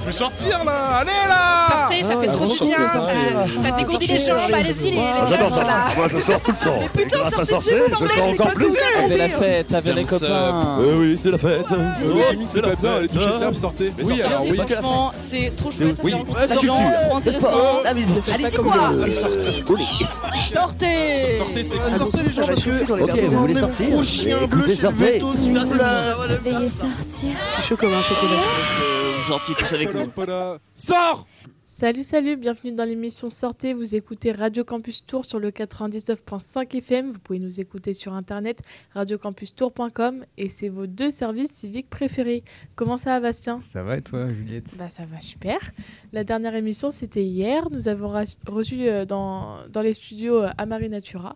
Je vais sortir là Allez là Sortez, ça fait Ah, trop du bien. sortez, Ça, ça dégourdit les jambes, allez-y les, les Ah, J'adore jeunes, ça. là. Moi, je sors tout le temps. Et grâce à sortir, je sors encore plus. Avec la fête, avec les copains. Oui, oui, c'est la fête. Oui, c'est pas bien, les touches de l'herbe, sortez Mais Oui, sortez, alors c'est oui. la Franchement, c'est trop chouette, Oui, c'est rencontre la des gens, culture, trop intéressant. La musique. Allez-y quoi Sortez, Sortez c'est Sortez les gens parce que... Ok, vous voulez sortir Écoutez, sortez. vous Veuillez sortir. Je suis chaud comme un chocolat. Vous sortiez tous avec nous. Sors Salut, salut, bienvenue dans l'émission Sortez. Vous écoutez Radio Campus Tour sur le 99.5 FM. Vous pouvez nous écouter sur internet radiocampustour.com et c'est vos deux services civiques préférés. Comment ça va, Bastien? Ça va et toi, Juliette? Bah, ça va super. La dernière émission, c'était hier. Nous avons reçu euh, dans, dans les studios euh, Amari Natura.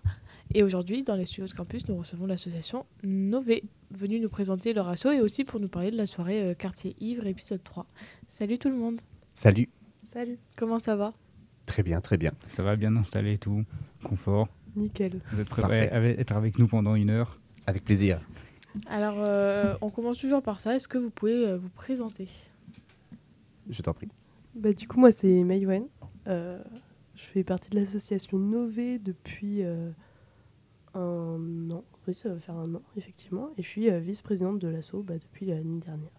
Et aujourd'hui, dans les studios de campus, nous recevons l'association Nové, venue nous présenter leur asso et aussi pour nous parler de la soirée euh, Quartier Ivre, épisode 3. Salut tout le monde. Salut, Salut. Comment ça va? Très bien, très bien. Ça va bien installé et tout, confort. Nickel. Vous êtes prêts à être avec nous pendant une heure? Avec plaisir. Alors, euh, on commence toujours par ça. Est-ce que vous pouvez euh, vous présenter? Je t'en prie. Bah, du coup, moi, c'est Maïwen. Euh, je fais partie de l'association Nové depuis euh, un an. Oui, ça va faire un an, effectivement. Et je suis euh, vice-présidente de l'asso bah, depuis l'année dernière.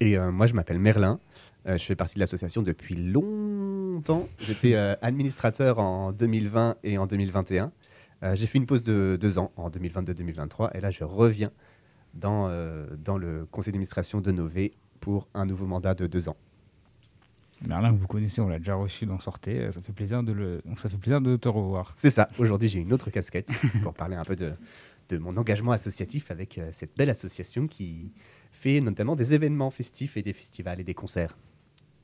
Et euh, moi, je m'appelle Merlin. Euh, je fais partie de l'association depuis longtemps. J'étais administrateur en 2020 et en 2021. Euh, J'ai fait une pause de deux ans en 2022-2023. Et là, je reviens dans, dans le conseil d'administration de Nové pour un nouveau mandat de deux ans. Merlin, que vous connaissez, on l'a déjà reçu dans Sortez. euh, Ça fait plaisir de, le... ça fait plaisir de te revoir. C'est ça. Aujourd'hui, j'ai une autre casquette pour parler un peu de, de mon engagement associatif avec euh, cette belle association qui fait notamment des événements festifs et des festivals et des concerts.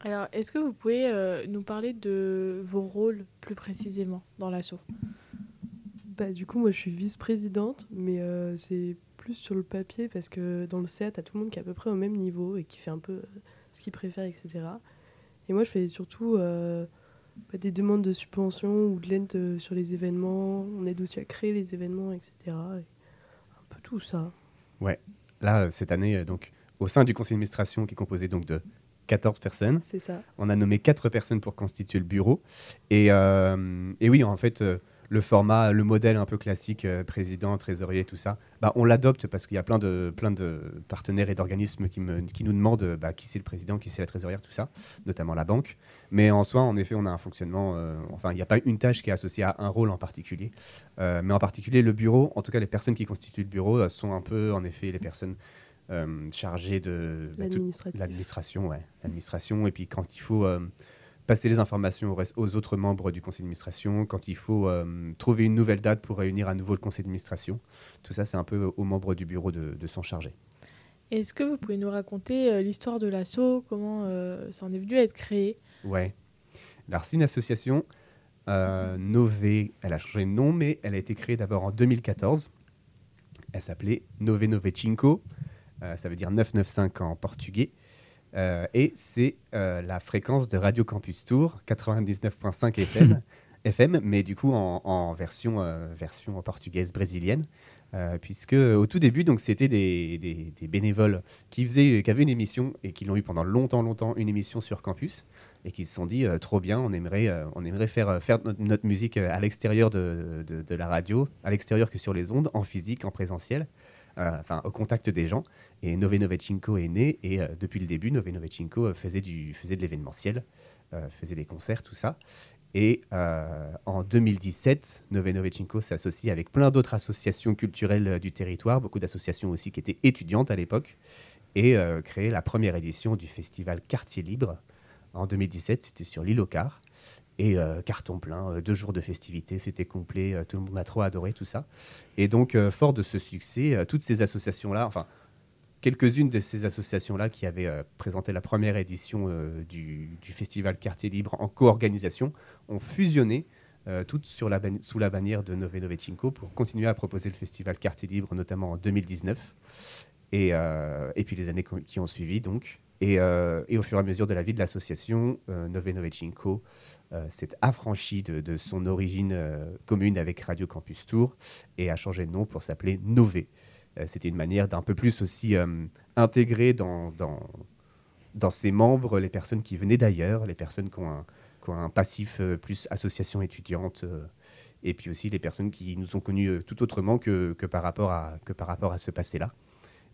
Alors, est-ce que vous pouvez euh, nous parler de vos rôles plus précisément dans l'asso Bah, du coup, moi, je suis vice-présidente, mais euh, c'est plus sur le papier parce que dans le CA, t'as tout le monde qui est à peu près au même niveau et qui fait un peu euh, ce qu'il préfère, etc. Et moi, je fais surtout euh, bah, des demandes de subventions ou de l'aide euh, sur les événements. On aide aussi à créer les événements, etc. Et un peu tout ça. Là, euh, cette année, euh, donc, au sein du conseil d'administration qui est composé donc de 14 personnes, C'est ça. on a nommé 4 personnes pour constituer le bureau. Et, euh, et oui, en fait, euh, le format, le modèle un peu classique, euh, président, trésorier, tout ça, bah, on l'adopte parce qu'il y a plein de, plein de partenaires et d'organismes qui, me- qui nous demandent bah, qui c'est le président, qui c'est la trésorière, tout ça, notamment la banque. Mais en soi, en effet, on a un fonctionnement, euh, enfin, il n'y a pas une tâche qui est associée à un rôle en particulier. Euh, mais en particulier, le bureau, en tout cas, les personnes qui constituent le bureau sont un peu, en effet, les personnes chargées de bah. L'administration, ouais. L'administration. Et puis quand il faut passer les informations aux autres membres du conseil d'administration, quand il faut euh, trouver une nouvelle date pour réunir à nouveau le conseil d'administration, tout ça, c'est un peu aux membres du bureau de, de s'en charger. Est-ce que vous pouvez nous raconter euh, l'histoire de l'asso Comment euh, ça en est venu à être créé? Ouais. Alors, c'est une association, euh, Nové, elle a changé de nom, mais elle a été créée d'abord en 2014. Elle s'appelait Nove Nove Cinco, ça veut dire 995 en portugais. Euh, et c'est euh, la fréquence de Radio Campus Tour, 99.5 FM, FM, mais du coup en, en version, euh, version portugaise brésilienne. Puisque au tout début, donc c'était des, des- des bénévoles qui, faisaient, qui avaient une émission et qui l'ont eu pendant longtemps, longtemps, une émission sur campus et qui se sont dit trop bien, on aimerait, on aimerait faire, faire notre, notre musique à l'extérieur de, de- de la radio, à l'extérieur que sur les ondes, en physique, en présentiel, enfin au contact des gens. Et Nove Nove Cinco est né et euh, depuis le début, Nove Nove Cinco euh, faisait, du, faisait de l'événementiel, euh, faisait des concerts, tout ça. Et euh, en 2017, Nove Nove Cinco s'associe avec plein d'autres associations culturelles euh, du territoire, beaucoup d'associations aussi qui étaient étudiantes à l'époque, et euh, créé la première édition du festival Quartier Libre. En 2017, c'était sur l'île au Car. Et euh, carton plein, euh, deux jours de festivités, c'était complet, euh, tout le monde a trop adoré tout ça. Et donc, fort de ce succès, toutes ces associations-là, enfin, quelques-unes de ces associations-là qui avaient présenté la première édition du, festival Quartier Libre en co-organisation, ont fusionné toutes sous la bannière de Nove Nove Cinco pour continuer à proposer le festival Quartier Libre, notamment en 2019. Et, puis les années qui ont suivi, donc. Et, au fur et à mesure de la vie de l'association, Nove Nove Cinco euh, s'est affranchi de, de son origine euh, commune avec Radio Campus Tour et a changé de nom pour s'appeler Nové. Euh, C'était une manière d'un peu plus aussi euh, intégrer dans, dans, dans ses membres les personnes qui venaient d'ailleurs, les personnes qui ont un, qui ont un passif euh, plus association étudiante, euh, et puis aussi les personnes qui nous ont connus euh, tout autrement que, que, par rapport à, que par rapport à ce passé-là.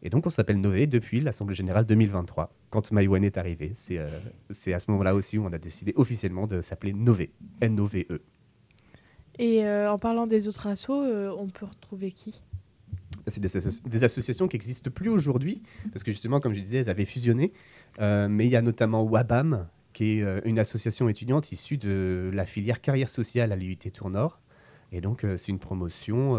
Et donc on s'appelle Nové depuis l'Assemblée Générale 2023, quand Maïwan est arrivé. C'est euh, c'est à ce moment-là aussi où on a décidé officiellement de s'appeler Nové, N-O-V-E. Et euh, en parlant des autres assos, euh, on peut retrouver qui? C'est des, asso- des associations qui n'existent plus aujourd'hui, parce que justement, comme je disais, elles avaient fusionné. Mais il y a notamment WABAM, qui est une association étudiante issue de la filière carrière sociale à l'IUT Tour-Nord. Et donc, c'est une promotion,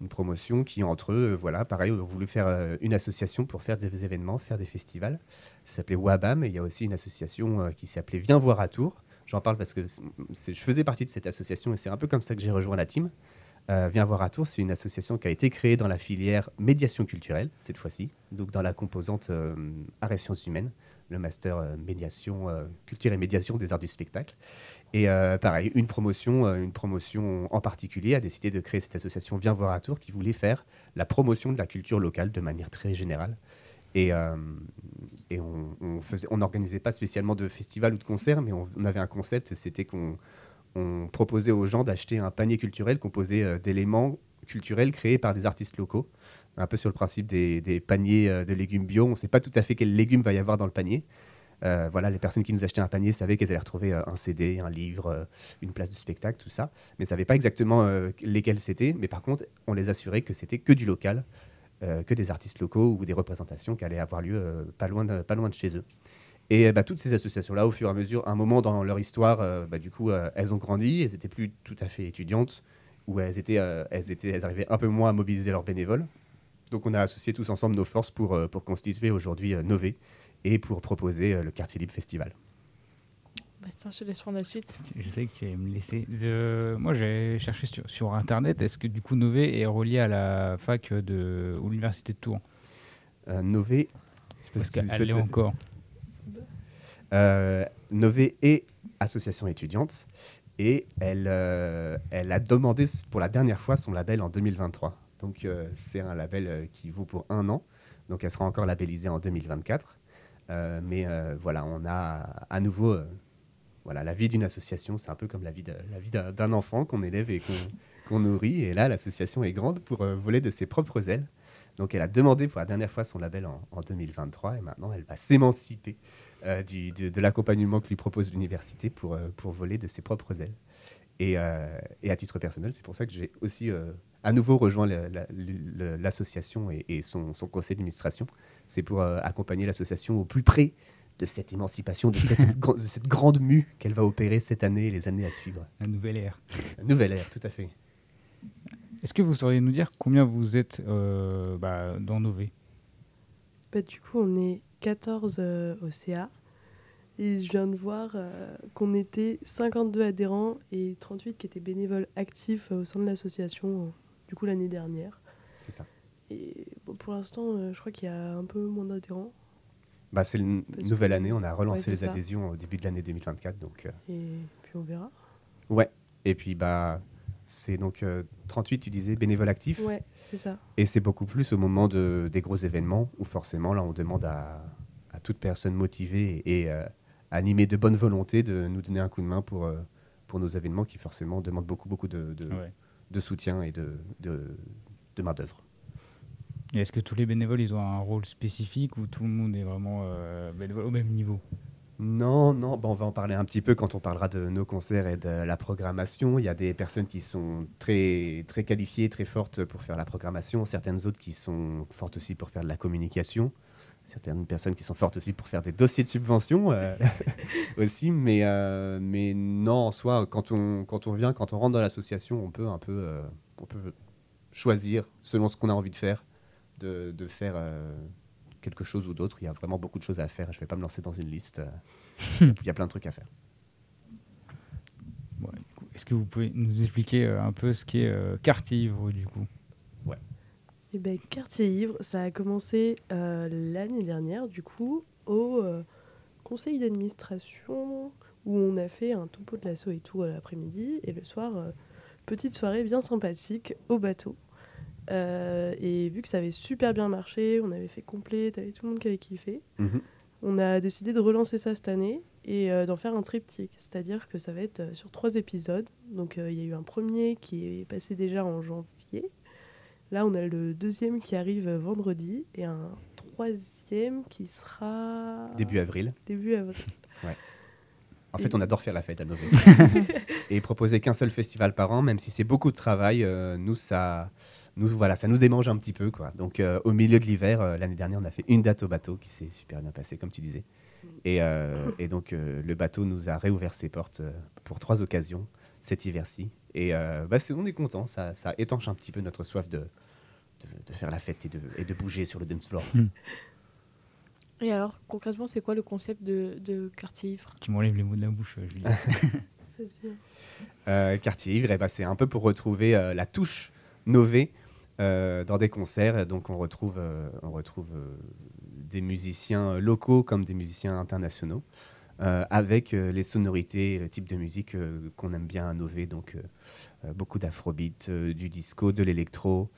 une promotion qui, entre eux, voilà, pareil, ont voulu faire euh, une association pour faire des événements, faire des festivals. Ça s'appelait WABAM, et il y a aussi une association euh, qui s'appelait Viens voir à Tours. J'en parle parce que je faisais partie de cette association, et c'est un peu comme ça que j'ai rejoint la team. Euh, Viens voir à Tours, c'est une association qui a été créée dans la filière médiation culturelle, cette fois-ci, donc dans la composante euh, arts et sciences humaines, le master euh, médiation, euh, culture et médiation des arts du spectacle. Et euh, pareil, une promotion, une promotion en particulier a décidé de créer cette association Viens voir à Tours qui voulait faire la promotion de la culture locale de manière très générale. Et, et on on faisait- on n'organisait pas spécialement de festival ou de concert, mais on, on avait un concept, c'était qu'on on proposait aux gens d'acheter un panier culturel composé d'éléments culturels créés par des artistes locaux. Un peu sur le principe des, paniers euh, de légumes bio. On ne sait pas tout à fait quels légumes va y avoir dans le panier. Euh, voilà, les personnes qui nous achetaient un panier savaient qu'elles allaient retrouver euh, un CD, un livre, une place de spectacle, tout ça. Mais ne savaient pas exactement lesquels c'était. Mais par contre, on les assurait que c'était que du local, que des artistes locaux ou des représentations qui allaient avoir lieu pas, loin de, pas loin de chez eux. Et bah, toutes ces associations-là, au fur et à mesure, un moment dans leur histoire, bah, du coup, elles ont grandi, elles n'étaient plus tout à fait étudiantes, ou elles, étaient, elles, étaient, elles arrivaient un peu moins à mobiliser leurs bénévoles. Donc on a associé tous ensemble nos forces pour, euh, pour constituer aujourd'hui euh, Nové et pour proposer euh, le Quartier Libre Festival. Bastien, je te laisse prendre la suite. Je sais que tu allais me laisser. Moi, j'ai cherché sur, sur Internet. Est-ce que du coup, Nové est relié à la fac de ou l'université de Tours? Euh, Nové, je Parce qu'elle souhaites. encore. Euh, Nové est association étudiante et elle, euh, elle a demandé pour la dernière fois son label en 2023. Donc euh, c'est un label euh, qui vaut pour un an. Donc elle sera encore labellisée en 2024. Euh, mais voilà, on a à nouveau voilà, la vie d'une association. C'est un peu comme la vie de- la vie d'un enfant qu'on élève et qu'on qu'on nourrit. Et là, l'association est grande pour voler de ses propres ailes. Donc elle a demandé pour la dernière fois son label en, en 2023 et maintenant elle va s'émanciper euh, de, l'accompagnement que lui propose l'université pour, pour voler de ses propres ailes. Et, à titre personnel, c'est pour ça que j'ai aussi à nouveau rejoint l'association et, et son, son conseil d'administration. C'est pour euh, accompagner l'association au plus près de cette émancipation, de cette, gr- de cette grande mue qu'elle va opérer cette année et les années à suivre. La nouvelle ère. La nouvelle ère, tout à fait. Est-ce que vous sauriez nous dire combien vous êtes euh, bah, dans Nové Bah, du coup, on est 14 euh, au CA. Et je viens de voir euh, qu'on était 52 adhérents et 38 qui étaient bénévoles actifs euh, au sein de l'association, du coup, l'année dernière. C'est ça. Et bon, pour l'instant, euh, je crois qu'il y a un peu moins d'adhérents. Bah, c'est une nouvelle que- année, on a relancé Ouais, les ça. adhésions au début de l'année 2024. Donc, euh, Et puis on verra. ouais. Et puis, bah, c'est donc euh, 38, tu disais, bénévoles actifs. Ouais, c'est ça. Et c'est beaucoup plus au moment de, des gros événements où forcément là on demande à, à toute personne motivée et euh, animée de bonne volonté de nous donner un coup de main pour, euh, pour nos événements qui forcément demandent beaucoup beaucoup de, de, Ouais. De soutien et de, de, de main d'œuvre. Et est-ce que tous les bénévoles ils ont un rôle spécifique ou tout le monde est vraiment euh, bénévole au même niveau? Non, non, bon, on va en parler un petit peu quand on parlera de nos concerts et de la programmation. Il y a des personnes qui sont très, très qualifiées, très fortes pour faire la programmation, certaines autres qui sont fortes aussi pour faire de la communication, certaines personnes qui sont fortes aussi pour faire des dossiers de subvention euh, aussi. Mais, euh, mais non, en soi, quand on, quand on vient, quand on rentre dans l'association, on peut un peu, euh, on peut choisir selon ce qu'on a envie de faire, de, de faire quelque chose ou d'autre. Il y a vraiment beaucoup de choses à faire. Je ne vais pas me lancer dans une liste. Il y a plein de trucs à faire. Ouais, Est-ce que vous pouvez nous expliquer un peu ce qu'est euh, Quartier Ivre du coup? Et ben, Quartier Ivre, ça a commencé euh, l'année dernière, du coup, au euh, conseil d'administration, où on a fait un topo de l'assaut et tout euh, l'après-midi, et le soir, euh, petite soirée bien sympathique au bateau. Et vu que ça avait super bien marché, on avait fait complet, t'avais tout le monde qui avait kiffé. Mhm. On a décidé de relancer ça cette année et d'en faire un triptyque, c'est-à-dire que ça va être sur trois épisodes. Donc il y a eu un premier qui est passé déjà en janvier. Là, on a le deuxième qui arrive vendredi et un troisième qui sera Début avril. début avril. En fait, on adore faire la fête à Nové. et proposer qu'un seul festival par an, même si c'est beaucoup de travail, euh, nous, ça, nous, voilà, ça nous démange un petit peu. Quoi. Donc, euh, au milieu de l'hiver, euh, l'année dernière, on a fait une date au bateau qui s'est super bien passée, comme tu disais. Et, et donc, le bateau nous a réouvert ses portes pour trois occasions cet hiver-ci. Et euh, bah, on est content, ça, ça étanche un petit peu notre soif de, de, de faire la fête et de, et de bouger sur le dance floor. Et alors, concrètement, c'est quoi le concept de, de quartier ivre? Tu m'enlèves les mots de la bouche, euh, Julie. Vas-y. Euh, Quartier Ivre, ben, c'est un peu pour retrouver euh, la touche Nové euh, dans des concerts. Donc on retrouve, euh, on retrouve euh, des musiciens locaux comme des musiciens internationaux, euh, avec euh, les sonorités le type de musique euh, qu'on aime bien Nové. Donc euh, euh, beaucoup d'afrobeat, euh, du disco, de l'électro.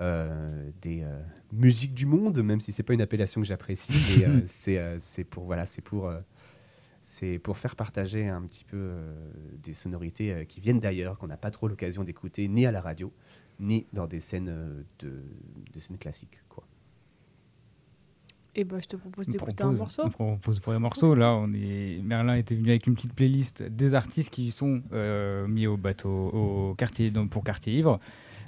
euh, des euh, musiques du monde, même si c'est pas une appellation que j'apprécie, mais euh, c'est euh, pour voilà, c'est pour euh, c'est pour faire partager un petit peu euh, des sonorités euh, qui viennent d'ailleurs, qu'on n'a pas trop l'occasion d'écouter ni à la radio, ni dans des scènes, euh, de, des scènes classiques. Quoi. Et bah, je te propose d'écouter un morceau. On propose pour les morceaux. Là, on est... Merlin était venu avec une petite playlist des artistes qui sont euh, mis au bateau, au quartier, donc pour quartier ivre.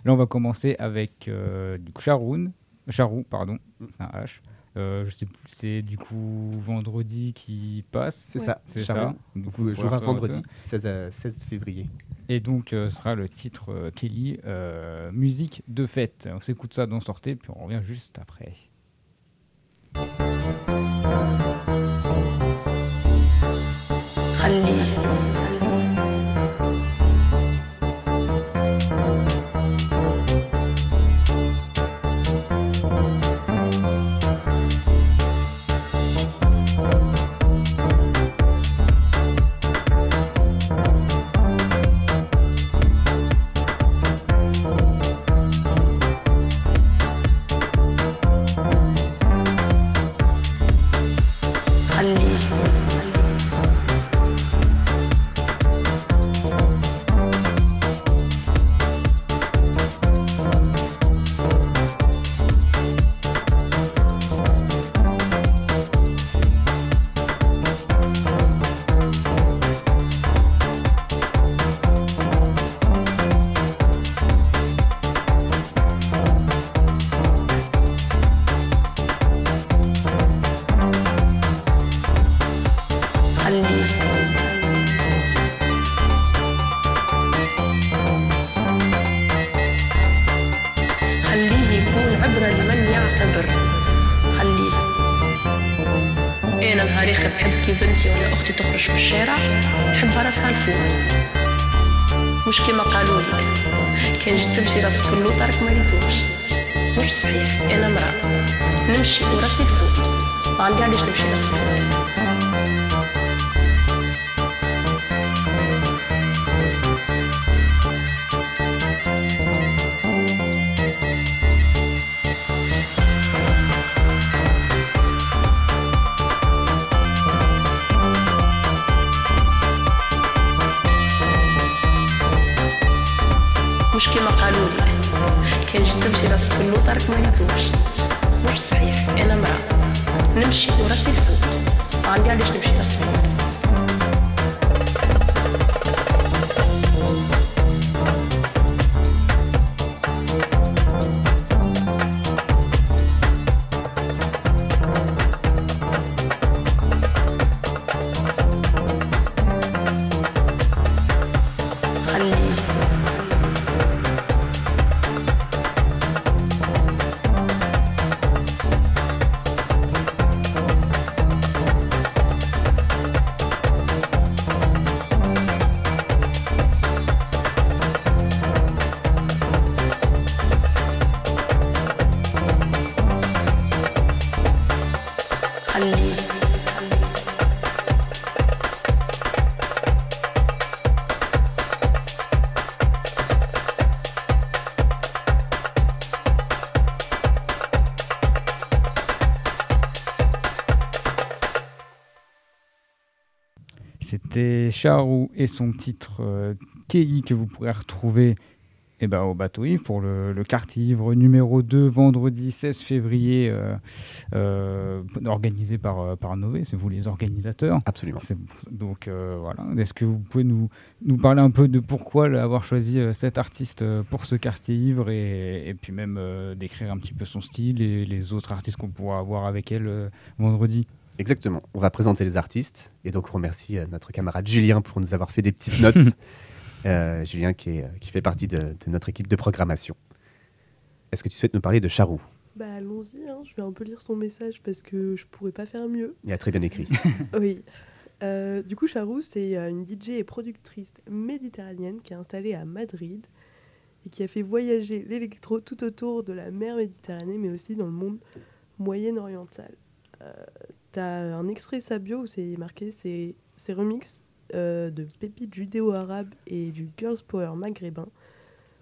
Là, on va commencer avec euh, du coup Charoun, Charou, pardon, c'est un H. Euh, je sais plus, c'est du coup vendredi qui passe. C'est ça, c'est ça. Du coup, Vous jouera vendredi, 16, euh, 16 février. Et donc, euh, sera le titre euh, Kelly, euh, musique de fête. On s'écoute ça dans Sortez, puis on revient juste après. Música realistischen ist. Charou et son titre euh, Kei que vous pourrez retrouver eh ben, au bateau Yves pour le, le quartier ivre numéro 2 vendredi 16 février euh, euh, organisé par, euh, par Nové, c'est vous les organisateurs. Absolument. C'est- Donc euh, voilà, est-ce que vous pouvez nous, nous parler un peu de pourquoi là, avoir choisi cet artiste pour ce quartier ivre et, et puis même décrire un petit peu son style et les autres artistes qu'on pourra avoir avec elle vendredi? Exactement. On va présenter les artistes. Et donc, on remercie euh, notre camarade Julien pour nous avoir fait des petites notes. Euh, Julien qui, est, euh, qui fait partie de, de notre équipe de programmation. Est-ce que tu souhaites nous parler de Charou? Bah allons-y, hein, je vais un peu lire son message parce que je pourrais pas faire mieux. Il a très bien écrit. Oui. Euh, du coup, Charou, c'est une DJ et productrice méditerranéenne qui est installée à Madrid et qui a fait voyager l'électro tout autour de la mer Méditerranée, mais aussi dans le monde moyen-oriental. Euh, T'as un extrait de sa bio où c'est marqué ses remixes euh, de pépites judéo-arabes et du girls power maghrébin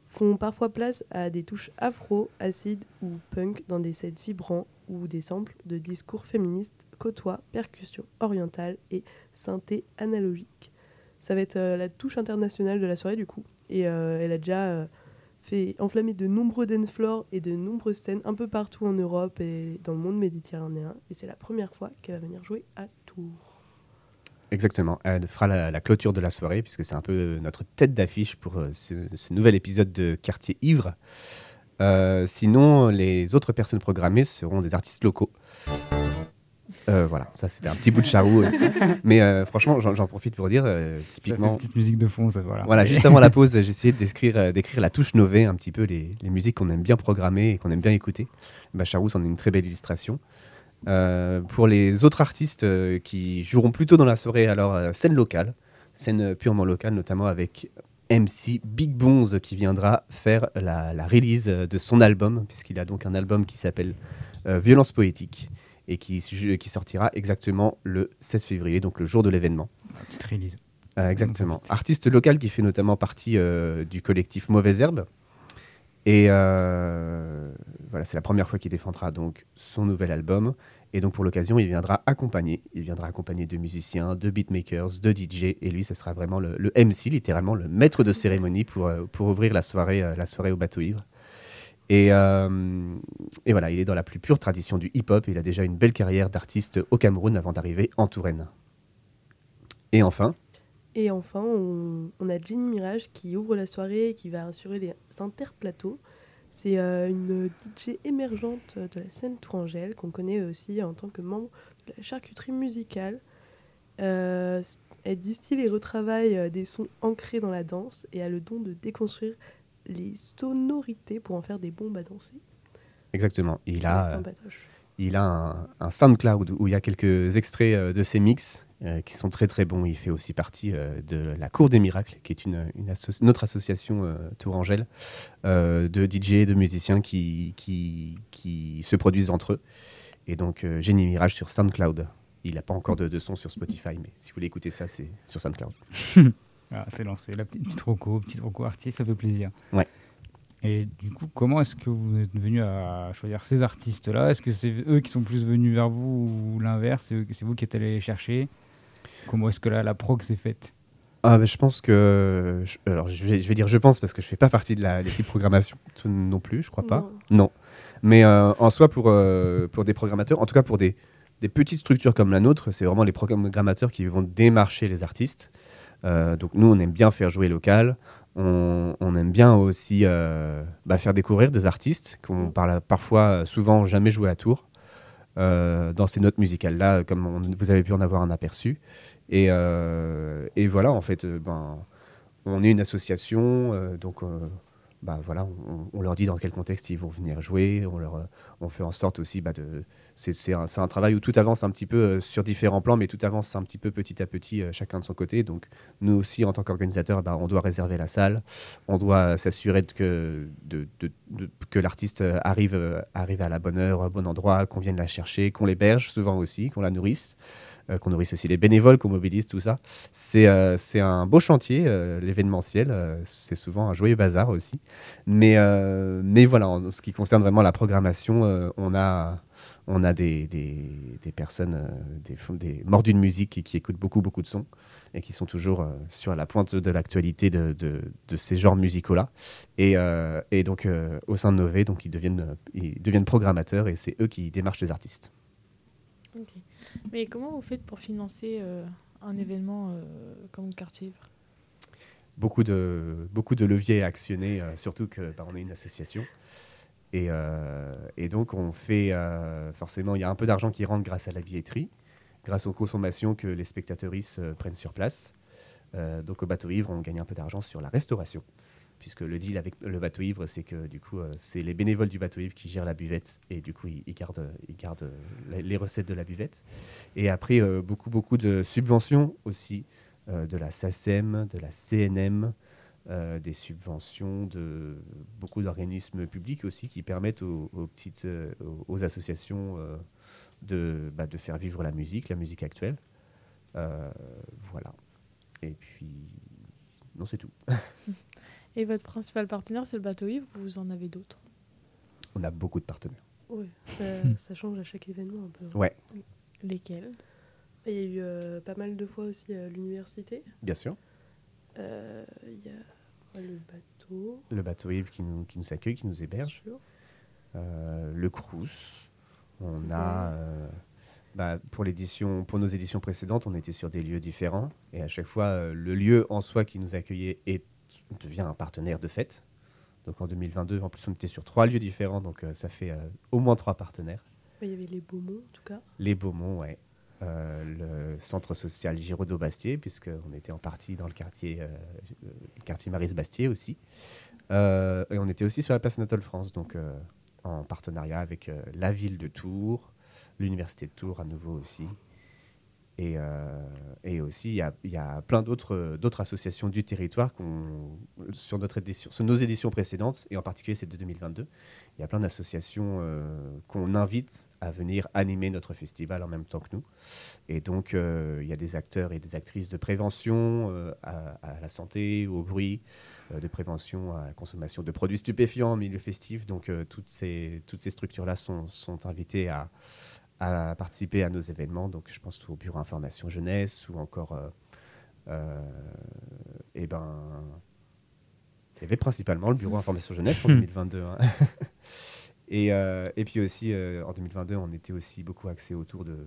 font parfois place à des touches afro, acides ou punk dans des sets vibrants où des samples de discours féministes côtoient percussion orientale et synthé analogique. Ça va être euh, la touche internationale de la soirée du coup. Et euh, elle a déjà fait enflammer de nombreux dance et de nombreuses scènes un peu partout en Europe et dans le monde méditerranéen. Et c'est la première fois qu'elle va venir jouer à Tours. Exactement. Elle fera la, clôture de la soirée, puisque c'est un peu notre tête d'affiche pour euh, ce, ce nouvel épisode de Quartier Ivre. Euh, sinon, les autres personnes programmées seront des artistes locaux. Euh, voilà, ça c'était un petit bout de charou aussi. Mais euh, franchement, j'en profite pour dire, euh, typiquement, une petite musique de fond, ça voilà. Voilà, juste avant la pause, j'ai essayé de décrire, d'écrire la touche Nové, un petit peu les, les musiques qu'on aime bien programmer et qu'on aime bien écouter. Bah, Charous en est une très belle illustration. Pour les autres artistes qui joueront plutôt dans la soirée, alors scène locale, scène purement locale, notamment avec MC Big Bonze qui viendra faire la, la release de son album, puisqu'il a donc un album qui s'appelle Violence Poétique et qui, qui sortira exactement le 16 février, donc le jour de l'événement. Petite release. Euh, exactement. Artiste local qui fait notamment partie euh, du collectif Mauvaise Herbe. Et euh, voilà, c'est la première fois qu'il défendra donc son nouvel album. Et donc pour l'occasion, il viendra accompagner. Il viendra accompagner de musiciens, de beatmakers, de DJ. Et lui, ce sera vraiment le, le MC, littéralement le maître de cérémonie pour, pour ouvrir la soirée, la soirée au bateau ivre. Et, euh, et voilà, il est dans la plus pure tradition du hip-hop. Il a déjà une belle carrière d'artiste au Cameroun avant d'arriver en Touraine. Et enfin, Et enfin, on, a Jenny Mirage qui ouvre la soirée et qui va assurer les interplateaux. C'est euh, une DJ émergente de la scène tourangelle qu'on connaît aussi en tant que membre de la charcuterie musicale. Euh, elle distille et retravaille des sons ancrés dans la danse et a le don de déconstruire les sonorités pour en faire des bombes à danser. exactement, il a, sympatoche. il a un, un SoundCloud où il y a quelques extraits euh, de ses mix euh, qui sont très très bons. Il fait aussi partie euh, de la Cour des Miracles, qui est une, une asso- notre association euh, Tourangelle euh, de DJ, de musiciens qui, qui, qui se produisent entre eux. Et donc, euh, Génie Mirage sur SoundCloud. Il n'a pas encore de, de son sur Spotify, mais si vous voulez écouter ça, c'est sur SoundCloud. Voilà, c'est lancé. La petite, petite roco, petite roco artiste, ça fait plaisir. Ouais. Et du coup, comment est-ce que vous êtes venu à choisir ces artistes-là? Est-ce que c'est eux qui sont plus venus vers vous ou l'inverse? C'est vous qui êtes allé les chercher? Comment est-ce que la, la prog s'est faite? Ah, ben, je pense que. je- alors, je vais, je vais dire je pense parce que je fais pas partie de la- l'équipe programmation non plus, je crois pas. Non. Non. Mais euh, en soi, pour, euh, pour des programmateurs, en tout cas pour des, des petites structures comme la nôtre, c'est vraiment les programmateurs qui vont démarcher les artistes. Euh, donc nous, on aime bien faire jouer local. On, aime bien aussi euh, bah, faire découvrir des artistes qu'on parle parfois, souvent, jamais joué à Tours. euh, dans ces notes musicales-là, comme on- vous avez pu en avoir un aperçu. Et, euh, voilà, en fait, euh, ben, on est une association, euh, donc euh, bah, voilà, on, on leur dit dans quel contexte ils vont venir jouer. On, leur, euh, on fait en sorte aussi bah, de. C'est un, un travail où tout avance un petit peu euh, sur différents plans, mais tout avance un petit peu petit à petit, euh, chacun de son côté. Donc, nous aussi, en tant qu'organisateurs, bah, on doit réserver la salle, on doit s'assurer que, de, de- que l'artiste arrive, arrive à la bonne heure, au bon endroit, qu'on vienne la chercher, qu'on l'héberge souvent aussi, qu'on la nourrisse. Euh, qu'on nourrisse aussi les bénévoles, qu'on mobilise, tout ça. C'est euh, un beau chantier, euh, l'événementiel. c'est souvent un joyeux bazar aussi. Mais, mais voilà, en ce qui concerne vraiment la programmation, on, a, on a des, des, personnes, des, des mordus de musique qui, qui écoutent beaucoup, beaucoup de sons et qui sont toujours sur la pointe de l'actualité de, de, ces genres musicaux-là. Et, et donc, au sein de Nové, donc, ils, deviennent, ils deviennent programmateurs et c'est eux qui démarchent les artistes. Mais comment vous faites pour financer euh, un événement euh, comme quartier ivre beaucoup de, beaucoup de leviers à actionner, euh, surtout que bah, est une association. Et, euh, et donc, on fait forcément, il y a un peu d'argent qui rentre grâce à la billetterie, grâce aux consommations que les spectateuristes euh, prennent sur place. Donc, au bateau ivre, on gagne un peu d'argent sur la restauration, puisque le deal avec le bateau ivre, c'est que du coup, euh, c'est les bénévoles du bateau ivre qui gèrent la buvette et du coup, ils, gardent, ils gardent euh, les, recettes de la buvette. Et après, euh, beaucoup, beaucoup de subventions aussi de la SACEM, de la CNM, des subventions de beaucoup d'organismes publics aussi qui permettent aux, petites, aux, associations de, bah, de faire vivre la musique, la musique actuelle. Voilà. Et puis, non, c'est tout. Et votre principal partenaire, c'est le bateau ivre ou vous en avez d'autres On a beaucoup de partenaires. Ouais, ça, ça change à chaque événement un peu. hein. Ouais, Lesquels Il y a eu euh, pas mal de fois aussi à l'université. bien sûr. Euh, Il y a le bateau, Le bateau Yves qui nous, qui nous accueille, qui nous bien héberge. sûr. Euh, le Crous. On a, euh, bah, pour, l'édition, pour nos éditions précédentes, on était sur des lieux différents. Et à chaque fois, euh, le lieu en soi qui nous accueillait est, devient un partenaire de fait. Donc en 2022, en plus, on était sur trois lieux différents. Donc euh, ça fait euh, au moins trois partenaires. Il y avait les Beaumont, en tout cas. Les Beaumont, ouais. Euh, le centre social Giraudot-Bastier, puisqu'on était en partie dans le quartier, euh, le quartier Maris-Bastier aussi. Et on était aussi sur la place Anatole France, donc en partenariat avec la ville de Tours, l'université de Tours à nouveau aussi. Et, euh, et aussi, il y a, plein d'autres associations du territoire sur, notre édition, sur nos éditions précédentes, et en particulier celle de 2022. Il y a plein d'associations euh, qu'on invite à venir animer notre festival en même temps que nous. Et donc, euh, il y a des acteurs et des actrices de prévention à, la santé, au bruit, de prévention à la consommation de produits stupéfiants en milieu festif. Donc, toutes ces, structures-là sont invitées à, à participer à nos événements. Donc, je pense au Bureau Information Jeunesse ou encore. euh, euh, eh ben, il y avait principalement le Bureau Information Jeunesse en 2022. hein. et, euh, et puis aussi, en 2022, on était aussi beaucoup axé autour, de,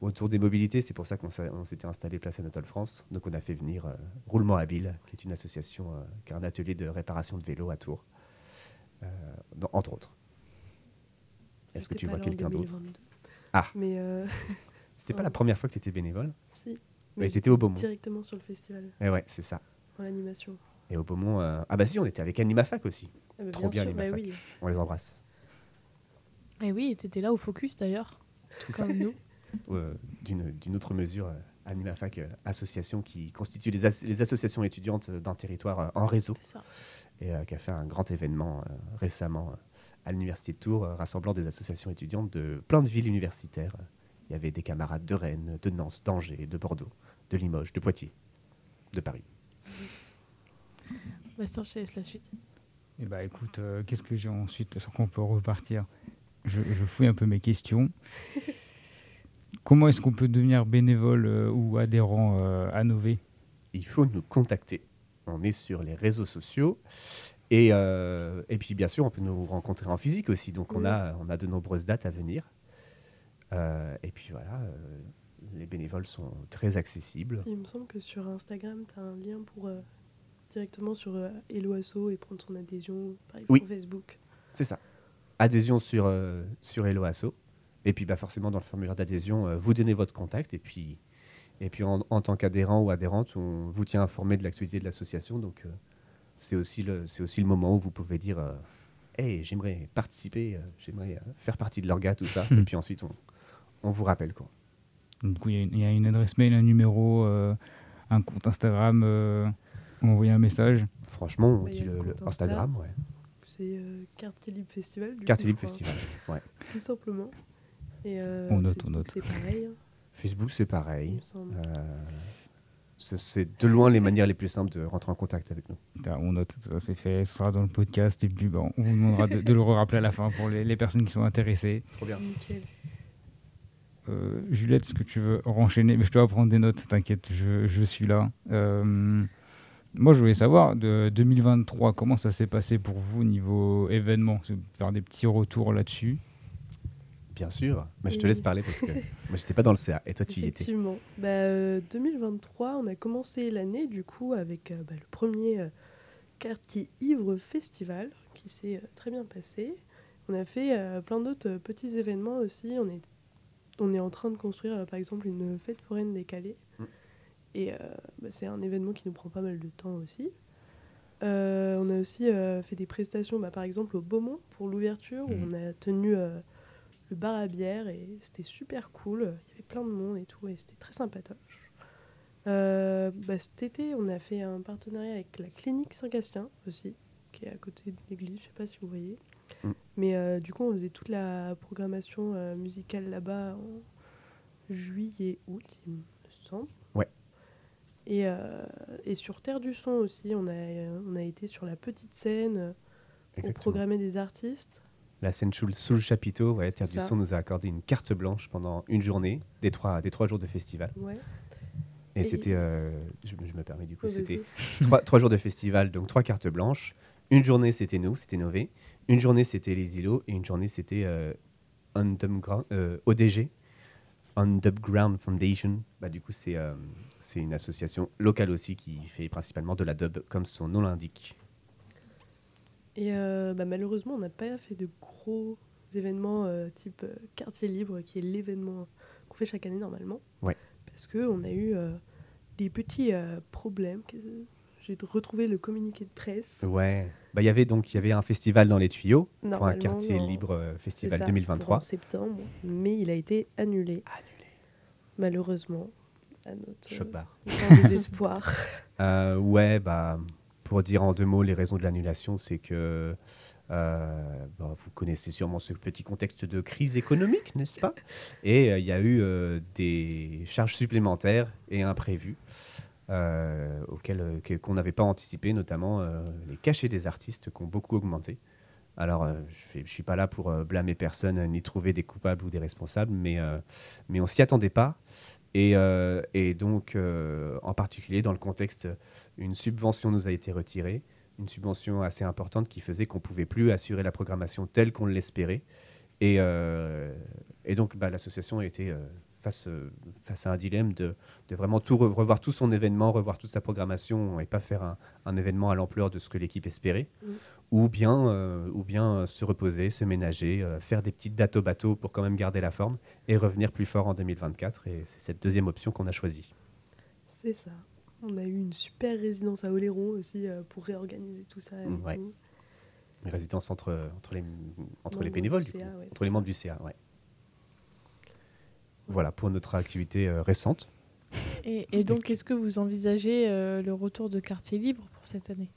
autour des mobilités. C'est pour ça qu'on s'était installé Place Anatole France. Donc, on a fait venir euh, Roulement Habile, qui est une association, euh, qui a un atelier de réparation de vélos à Tours, euh, dans- entre autres. Est-ce que tu vois quelqu'un d'autre? 2022. Ah. Mais euh, C'était pas la première fois que tu étais bénévole si. Ouais, Mais t'étais au Beaumont. Directement sur le festival, Eh ouais, c'est ça. en l'animation. Et au Beaumont, euh, ah bah si, on était avec Animafac aussi. Ah bah, Trop bien, bah Mafac. oui. On les embrasse. Et Eh oui, t'étais là au Focus d'ailleurs, C'est ça. comme nous. Euh, D'une d'une autre mesure, euh, Animafac, euh, association qui constitue les, as- les associations étudiantes d'un territoire euh, en réseau C'est ça. et euh, qui a fait un grand événement euh, récemment euh, à l'Université de Tours, euh, rassemblant des associations étudiantes de plein de villes universitaires. Il y avait des camarades de Rennes, de Nantes, d'Angers, de Bordeaux, de Limoges, de Poitiers, de Paris. Bastien, je te laisse la suite. Eh bah écoute, euh, qu'est-ce que j'ai ensuite Sur qu'on peut repartir? Je, je fouille un peu mes questions. Comment est-ce qu'on peut devenir bénévole euh, ou adhérent euh, à Nové? Il faut nous contacter. On est sur les réseaux sociaux. Et, euh, et puis, bien sûr, on peut nous rencontrer en physique aussi. Donc, on, a, on a de nombreuses dates à venir. Euh, et puis, voilà, euh, les bénévoles sont très accessibles. Il me semble que sur Instagram, tu as un lien pour directement sur Hello Asso et prendre son adhésion, pareil Oui. pour Facebook. C'est ça. Adhésion sur, sur Hello Asso. Et puis, bah, forcément, dans le formulaire d'adhésion, vous donnez votre contact. Et puis, et puis en, en tant qu'adhérent ou adhérente, on vous tient informé de l'actualité de l'association. Donc, euh, c'est aussi, le- c'est aussi le moment où vous pouvez dire euh, Hey, j'aimerais participer, euh, j'aimerais euh, faire partie de l'orga, tout ça. et puis ensuite, on, on vous rappelle. Quoi. Du coup, il y a une- il y, a une adresse mail, un numéro, euh, un compte Instagram, euh, où envoyer un message. Franchement, on dit le, le Instagram, ouais. C'est euh, Quartier Libre Festival. du Quartier coup, Libre enfin, Festival. Ouais. Tout simplement. Et euh, On note, on Facebook, note. C'est pareil, hein, Facebook, c'est il pareil. C'est- de loin les manières les plus simples de rentrer en contact avec nous. On note, ça c'est fait, ce sera dans le podcast. Et puis, bon, on vous demandera de, de le rappeler à la fin pour les, les personnes qui sont intéressées. Trop bien. Nickel. Euh, Juliette, est-ce que tu veux renchaîner? Mais je dois prendre des notes, t'inquiète, je, je suis là. Euh, moi, je voulais savoir, de 2023, comment ça s'est passé pour vous niveau événement? Faire des petits retours là-dessus. Bien sûr. Mais je te laisse parler parce que moi, j'étais pas dans le CA. Et toi, tu y étais. Effectivement. Bah, euh, 2023, on a commencé l'année du coup avec euh, bah, le premier euh, quartier Ivre Festival qui s'est euh, très bien passé. On a fait euh, plein d'autres euh, petits événements aussi. On est, on est en train de construire euh, par exemple une fête foraine décalée. Mm. Et euh, bah, c'est un événement qui nous prend pas mal de temps aussi. Euh, on a aussi euh, fait des prestations, bah, par exemple au Beaumont pour l'ouverture, où Mm. on a tenu euh, le bar à bière et c'était super cool. Il y avait plein de monde et tout et c'était très sympatoche. Euh, bah, cet été, on a fait un partenariat avec la clinique Saint-Gastien aussi, qui est à côté de l'église, je sais pas si vous voyez. Mm. Mais euh, du coup, on faisait toute la programmation euh, musicale là-bas en juillet, août, il me semble. Ouais. Et, euh, et sur Terre du Son aussi, on a, on a été sur la petite scène pour Exactement. programmer des artistes. La scène sous, le- chapiteau, ouais, Terre du. Son nous a accordé une carte blanche pendant une journée des trois, des trois jours de festival. Ouais. Et, Et- c'était, euh, je, je me permets du coup, c'était trois, trois jours de festival, donc trois cartes blanches. Une journée, c'était nous, c'était Nové. Une journée, c'était les îlots. Et une journée, c'était euh, euh, ODG, Underground Foundation. Bah, du coup, c'est euh, c'est une association locale aussi qui fait principalement de la dub, comme son nom l'indique. Et euh, bah, malheureusement, on n'a pas fait de gros événements euh, type euh, quartier libre, qui est l'événement qu'on fait chaque année normalement. Ouais. Parce qu'on a eu des petits problèmes. J'ai retrouvé le communiqué de presse. Ouais. Bah, il y avait donc il y avait un festival dans les tuyaux pour un quartier non. libre festival ça, 2023. pour En septembre, mais il a été annulé. Annulé. Malheureusement, à notre Choc barre. désespoir. Euh, ouais, bah, pour dire en deux mots les raisons de l'annulation, c'est que euh, bah, vous connaissez sûrement ce petit contexte de crise économique, n'est-ce pas? Et euh, il y a eu euh, des charges supplémentaires et imprévues auxquelles que- qu'on n'avait pas anticipé, notamment les cachets des artistes qui ont beaucoup augmenté. Alors, je ne suis pas là pour blâmer personne ni trouver des coupables ou des responsables, mais, mais on s'y attendait pas. Et, euh, et donc, euh, en particulier dans le contexte, une subvention nous a été retirée, une subvention assez importante qui faisait qu'on ne pouvait plus assurer la programmation telle qu'on l'espérait. Et, euh, donc, bah, l'association euh, face, face à un dilemme de, vraiment tout re- revoir tout son événement, revoir toute sa programmation et pas faire un, événement à l'ampleur de ce que l'équipe espérait, Mm. Ou bien, euh, ou bien euh, se reposer, se ménager, euh, faire des petites dates au bateau pour quand même garder la forme et revenir plus fort en 2024. Et c'est cette deuxième option qu'on a choisie. C'est ça. On a eu une super résidence à Oléron aussi euh, pour réorganiser tout ça. et Mm, ouais. tout. Une résidence entre, entre les, entre les bénévoles, du du CA, coup. ouais, entre les ça. membres du CA. Ouais. Voilà pour notre activité euh, récente. Et, et donc, est-ce que vous envisagez euh, le retour de quartier libre pour cette année?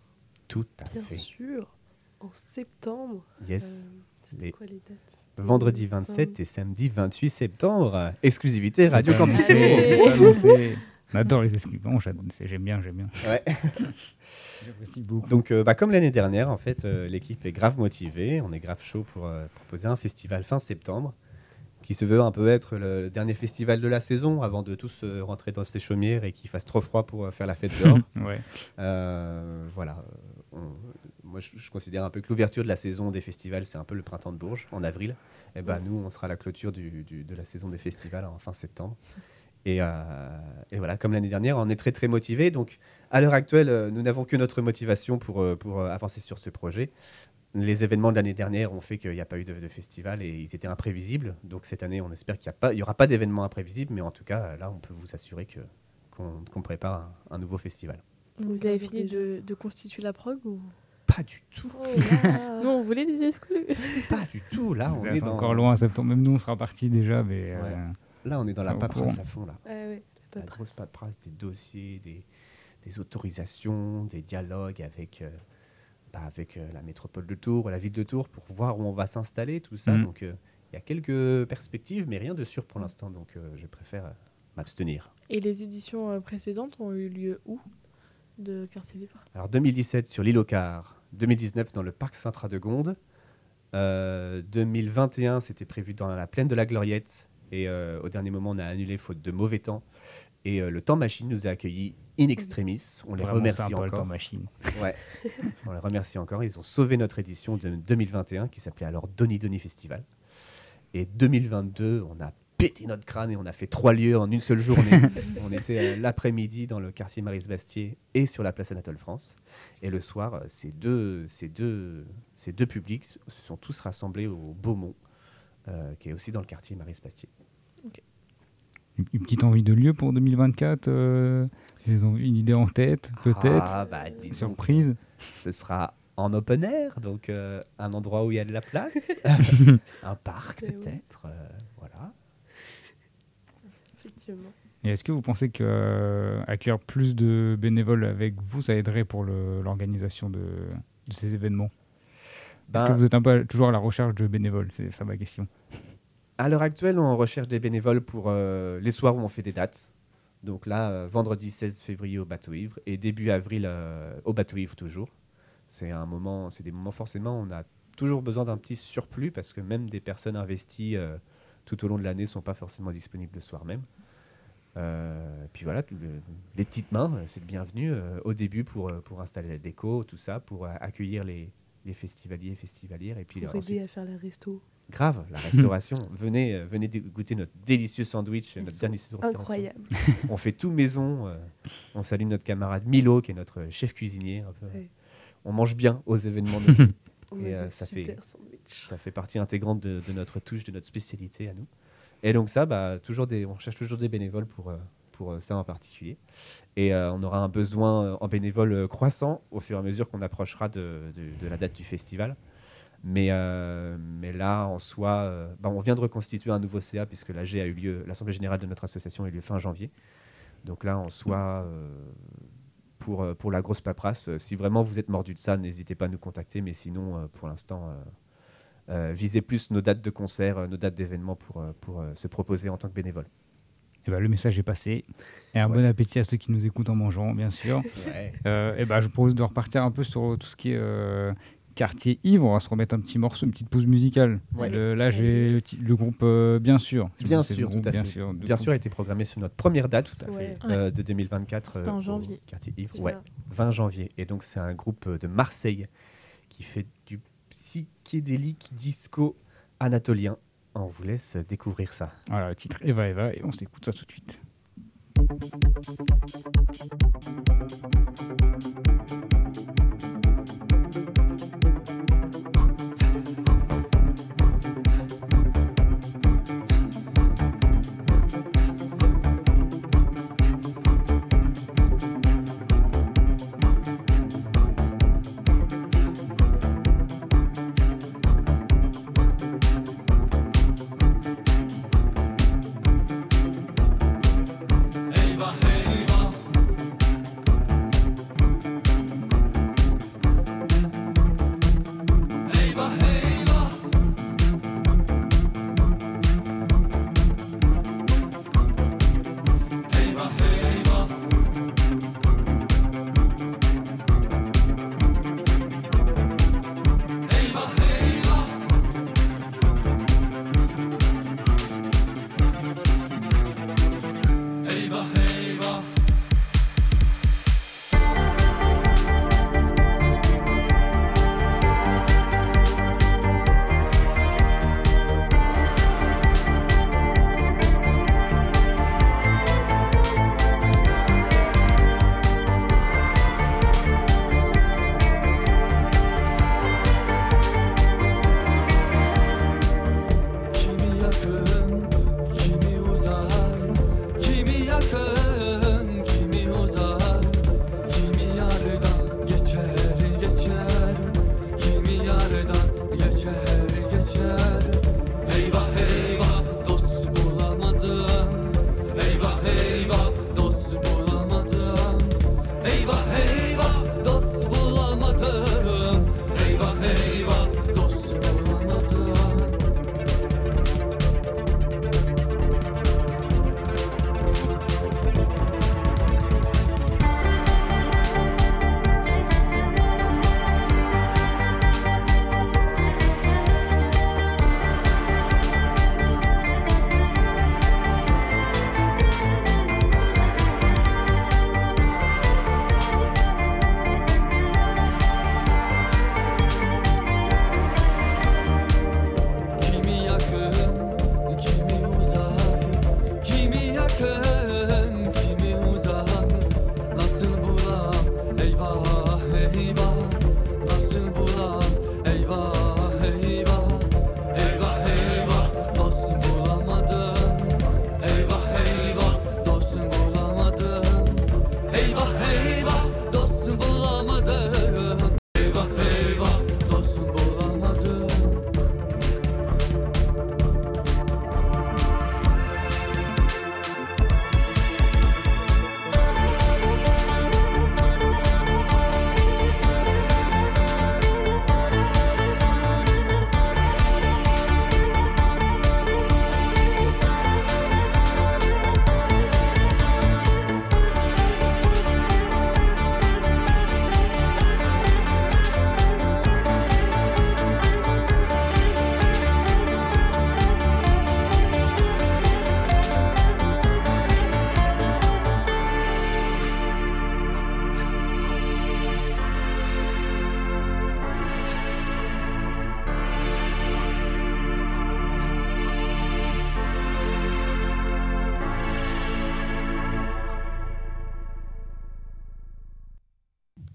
Tout à Bien fait. sûr, en septembre. Yes. euh, C'était Les- quoi les dates? Vendredi 27 et samedi 28 septembre. Exclusivité Radio C'est Campus. On adore les exclus. Bon, j'aime bien, j'aime bien. Ouais. Donc, euh, bah, comme l'année dernière, en fait, euh, l'équipe est grave motivée. On est grave chaud pour euh, proposer un festival fin septembre qui se veut un peu être le, dernier festival de la saison avant de tous euh, rentrer dans ces chaumières et qu'il fasse trop froid pour euh, faire la fête dehors. Ouais. Euh, voilà. On- moi, je, je considère un peu que l'ouverture de la saison des festivals, c'est un peu le printemps de Bourges en avril. Et ben nous, on sera à la clôture du- du- de la saison des festivals en fin septembre. Et, euh, et voilà, comme l'année dernière, on est très très motivé. Donc, à l'heure actuelle, euh, nous n'avons que notre motivation pour, euh, pour avancer sur ce projet. Les événements de l'année dernière ont fait qu'il n'y a pas eu de, de festival et ils étaient imprévisibles. Donc cette année, on espère qu'il n'y aura pas d'événements imprévisibles, mais en tout cas, là, on peut vous assurer que qu'on qu'on prépare un- un nouveau festival. Vous avez fini de, de constituer la prog ou? Pas du tout. Oh là Nous, on voulait des exclus. Pas du tout. Là, on est dans... encore loin septembre. Même nous, on sera partis déjà, mais. euh. Là, on est dans la paperasse à fond. Là. Ouais, la grosse paperasse, des dossiers, des, des autorisations, des dialogues avec, euh, bah, avec euh, la métropole de Tours, la ville de Tours, pour voir où on va s'installer, tout ça. Mhm. Donc, euh, il y a quelques perspectives, mais rien de sûr pour l'instant. Donc, euh, je préfère m'abstenir. Et les éditions précédentes ont eu lieu où? De quartier libre Alors 2017 sur l'île au Car, 2019 dans le parc Saint-Radegonde, euh, 2021 c'était prévu dans la plaine de la Gloriette Et euh, au dernier moment, on a annulé faute de mauvais temps. Et euh, le temps machine nous a accueillis in extremis. On les Vraiment remercie sympa, le encore. temps machine. Ouais. on les remercie encore. Ils ont sauvé notre édition de 2021 qui s'appelait alors Donny Donny Festival. Et 2022, on a pété notre crâne et on a fait trois lieux en une seule journée. on était euh, l'après-midi dans le quartier Maris-Bastier et sur la place Anatole France. Et le soir, euh, ces deux, ces deux, ces deux publics se sont tous rassemblés au Beaumont, euh, qui est aussi dans le quartier Maris-Bastier. Une, une petite envie de lieu pour 2024 euh, Ils ont une idée en tête, peut-être Ah, bah. Surprise Ce sera en open air, donc euh, un endroit où il y a de la place, un parc Eh oui. Effectivement. Et est-ce que vous pensez que euh, accueillir plus de bénévoles avec vous, ça aiderait pour l'organisation de, de ces événements? Est-ce Ben, que vous êtes un peu toujours à la recherche de bénévoles C'est ça ma question. À l'heure actuelle, on recherche des bénévoles pour euh, les soirs où on fait des dates. Donc là, euh, vendredi 16 février au Bateau Ivre et début avril euh, au Bateau Ivre toujours. C'est un moment, c'est des moments forcément, on a toujours besoin d'un petit surplus parce que même des personnes investies euh, tout au long de l'année sont pas forcément disponibles le soir même. Euh, puis voilà, le- les petites mains, euh, c'est le bienvenu euh, au début pour, euh, pour installer la déco, tout ça, pour accueillir les, les festivaliers et festivalières. Et puis Pour ensuite- à faire la resto. Grave, la restauration. venez, venez goûter notre délicieux sandwich, Ils notre dernier. Incroyable. On fait tout maison. euh, on salue notre camarade Milo, qui est notre chef cuisinier. un peu. Ouais. On mange bien aux événements. de- Et, ça fait- ça fait partie intégrante de, de notre touche, de notre spécialité à nous. Et donc ça, bah, toujours des, on cherche toujours des bénévoles pour, euh, pour euh, ça en particulier. Et euh, on aura un besoin en bénévoles croissant au fur et à mesure qu'on approchera de, de- la date du festival. Mais, mais là, en soi, bah, on vient de reconstituer un nouveau CA puisque l'AG a eu lieu, l'Assemblée générale de notre association a eu lieu fin janvier. Donc là, en soi, pour, pour la grosse paperasse, si vraiment vous êtes mordu de ça, n'hésitez pas à nous contacter. Mais sinon, pour l'instant, euh, visez plus nos dates de concert, euh, nos dates d'événements pour, euh, pour euh, se proposer en tant que bénévole. Eh ben, le message est passé. Et un Ouais. bon appétit à ceux qui nous écoutent en mangeant, bien sûr. Euh, et ben, je propose de repartir un peu sur tout ce qui est euh, quartier ivre. On va se remettre un petit morceau, une petite pause musicale. Ouais. Le- là, j'ai le, groupe euh, Bien sûr. Bien sûr, groupe, tout à bien fait. sûr. Bien groupe. sûr, a été programmé sur notre première date Ouais. euh, de 2024. C'était en janvier. Quartier Ivre, ouais, ça. 20 janvier. Et donc, c'est un groupe de Marseille qui fait du psychédélique disco anatolien. On vous laisse découvrir ça. Voilà, le titre Eva Eva, et on s'écoute ça tout de suite.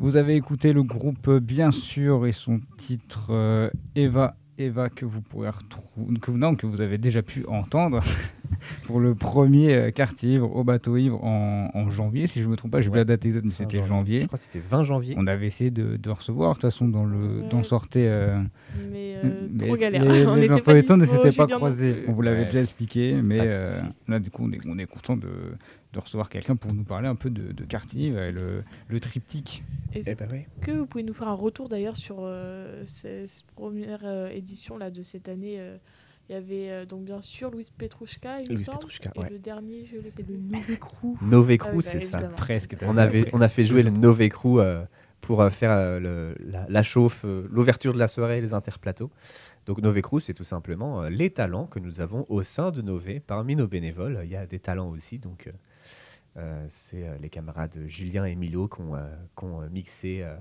Vous avez écouté le groupe euh, bien sûr et son titre euh, Eva Eva que vous pourrez retrouver que, vous- non, que vous avez déjà pu entendre pour le premier euh, quartier ivre au bateau ivre en, en janvier si je me trompe pas j'ai oublié Ouais. la date exacte mais c'était janvier Je crois que c'était 20 janvier. on avait essayé de, de recevoir de toute façon dans le d'en sortait euh, Mais euh, mais trop galère. les, on les n'était pas temps ne s'étaient pas croisés on vous l'avait Ouais. déjà expliqué mais euh, là du coup on est, on est content de, de recevoir quelqu'un pour nous parler un peu de, de quartier ivre et le, le triptyque Est-ce Eh ben oui. que vous pouvez nous faire un retour d'ailleurs sur euh, ce- cette première euh, édition là de cette année euh, Il y avait euh, donc bien sûr Louise Petrouchka, il me Louise semble. Petrouchka, et ouais. le dernier, je l'ai C'est le Nové Crew. Nové Ah bah, c'est ça. presque On, avait, on a fait jouer le Nové Crew euh, pour euh, faire euh, le- la, la chauffe, euh, l'ouverture de la soirée, les interplateaux. Donc Nové Crew, c'est tout simplement euh, les talents que nous avons au sein de Nové. Parmi nos bénévoles, il y a des talents aussi. Donc c'est euh, les camarades Julien et Milo qui ont, euh, euh, mixé euh,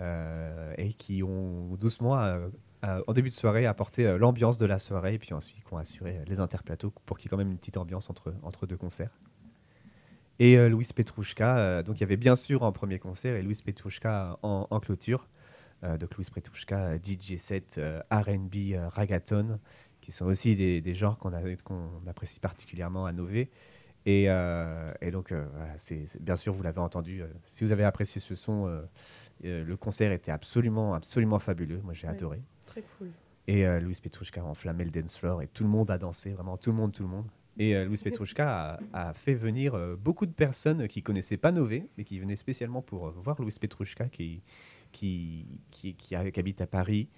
euh, et qui ont doucement, euh, euh, en début de soirée, apporté euh, l'ambiance de la soirée et puis ensuite qui ont assuré euh, les interplateaux pour qu'il y ait quand même une petite ambiance entre, entre deux concerts. Et euh, Louise Petrouchka, euh, donc il y avait bien sûr en premier concert et Louise Petrouchka en, clôture. Euh, donc Louise Petrouchka, euh, DJ set, euh, RB, euh, ragaton, qui sont aussi des, genres qu'on qu'on apprécie particulièrement à Nové. Et, euh, et donc, euh, voilà, c'est c'est- bien sûr, vous l'avez entendu. euh, si vous avez apprécié ce son, le concert était absolument, absolument fabuleux. Moi, j'ai Ouais. adoré. Très cool. Et Louise Petrouchka a enflammé le dance floor et tout le monde a dansé, vraiment tout le monde, tout le monde. Et euh, Louise Petrouchka a, a fait venir euh, beaucoup de personnes qui connaissaient pas Nové, mais qui venaient spécialement pour euh, voir Louise Petrouchka, qui, qui, qui, qui, a- qui habite à Paris,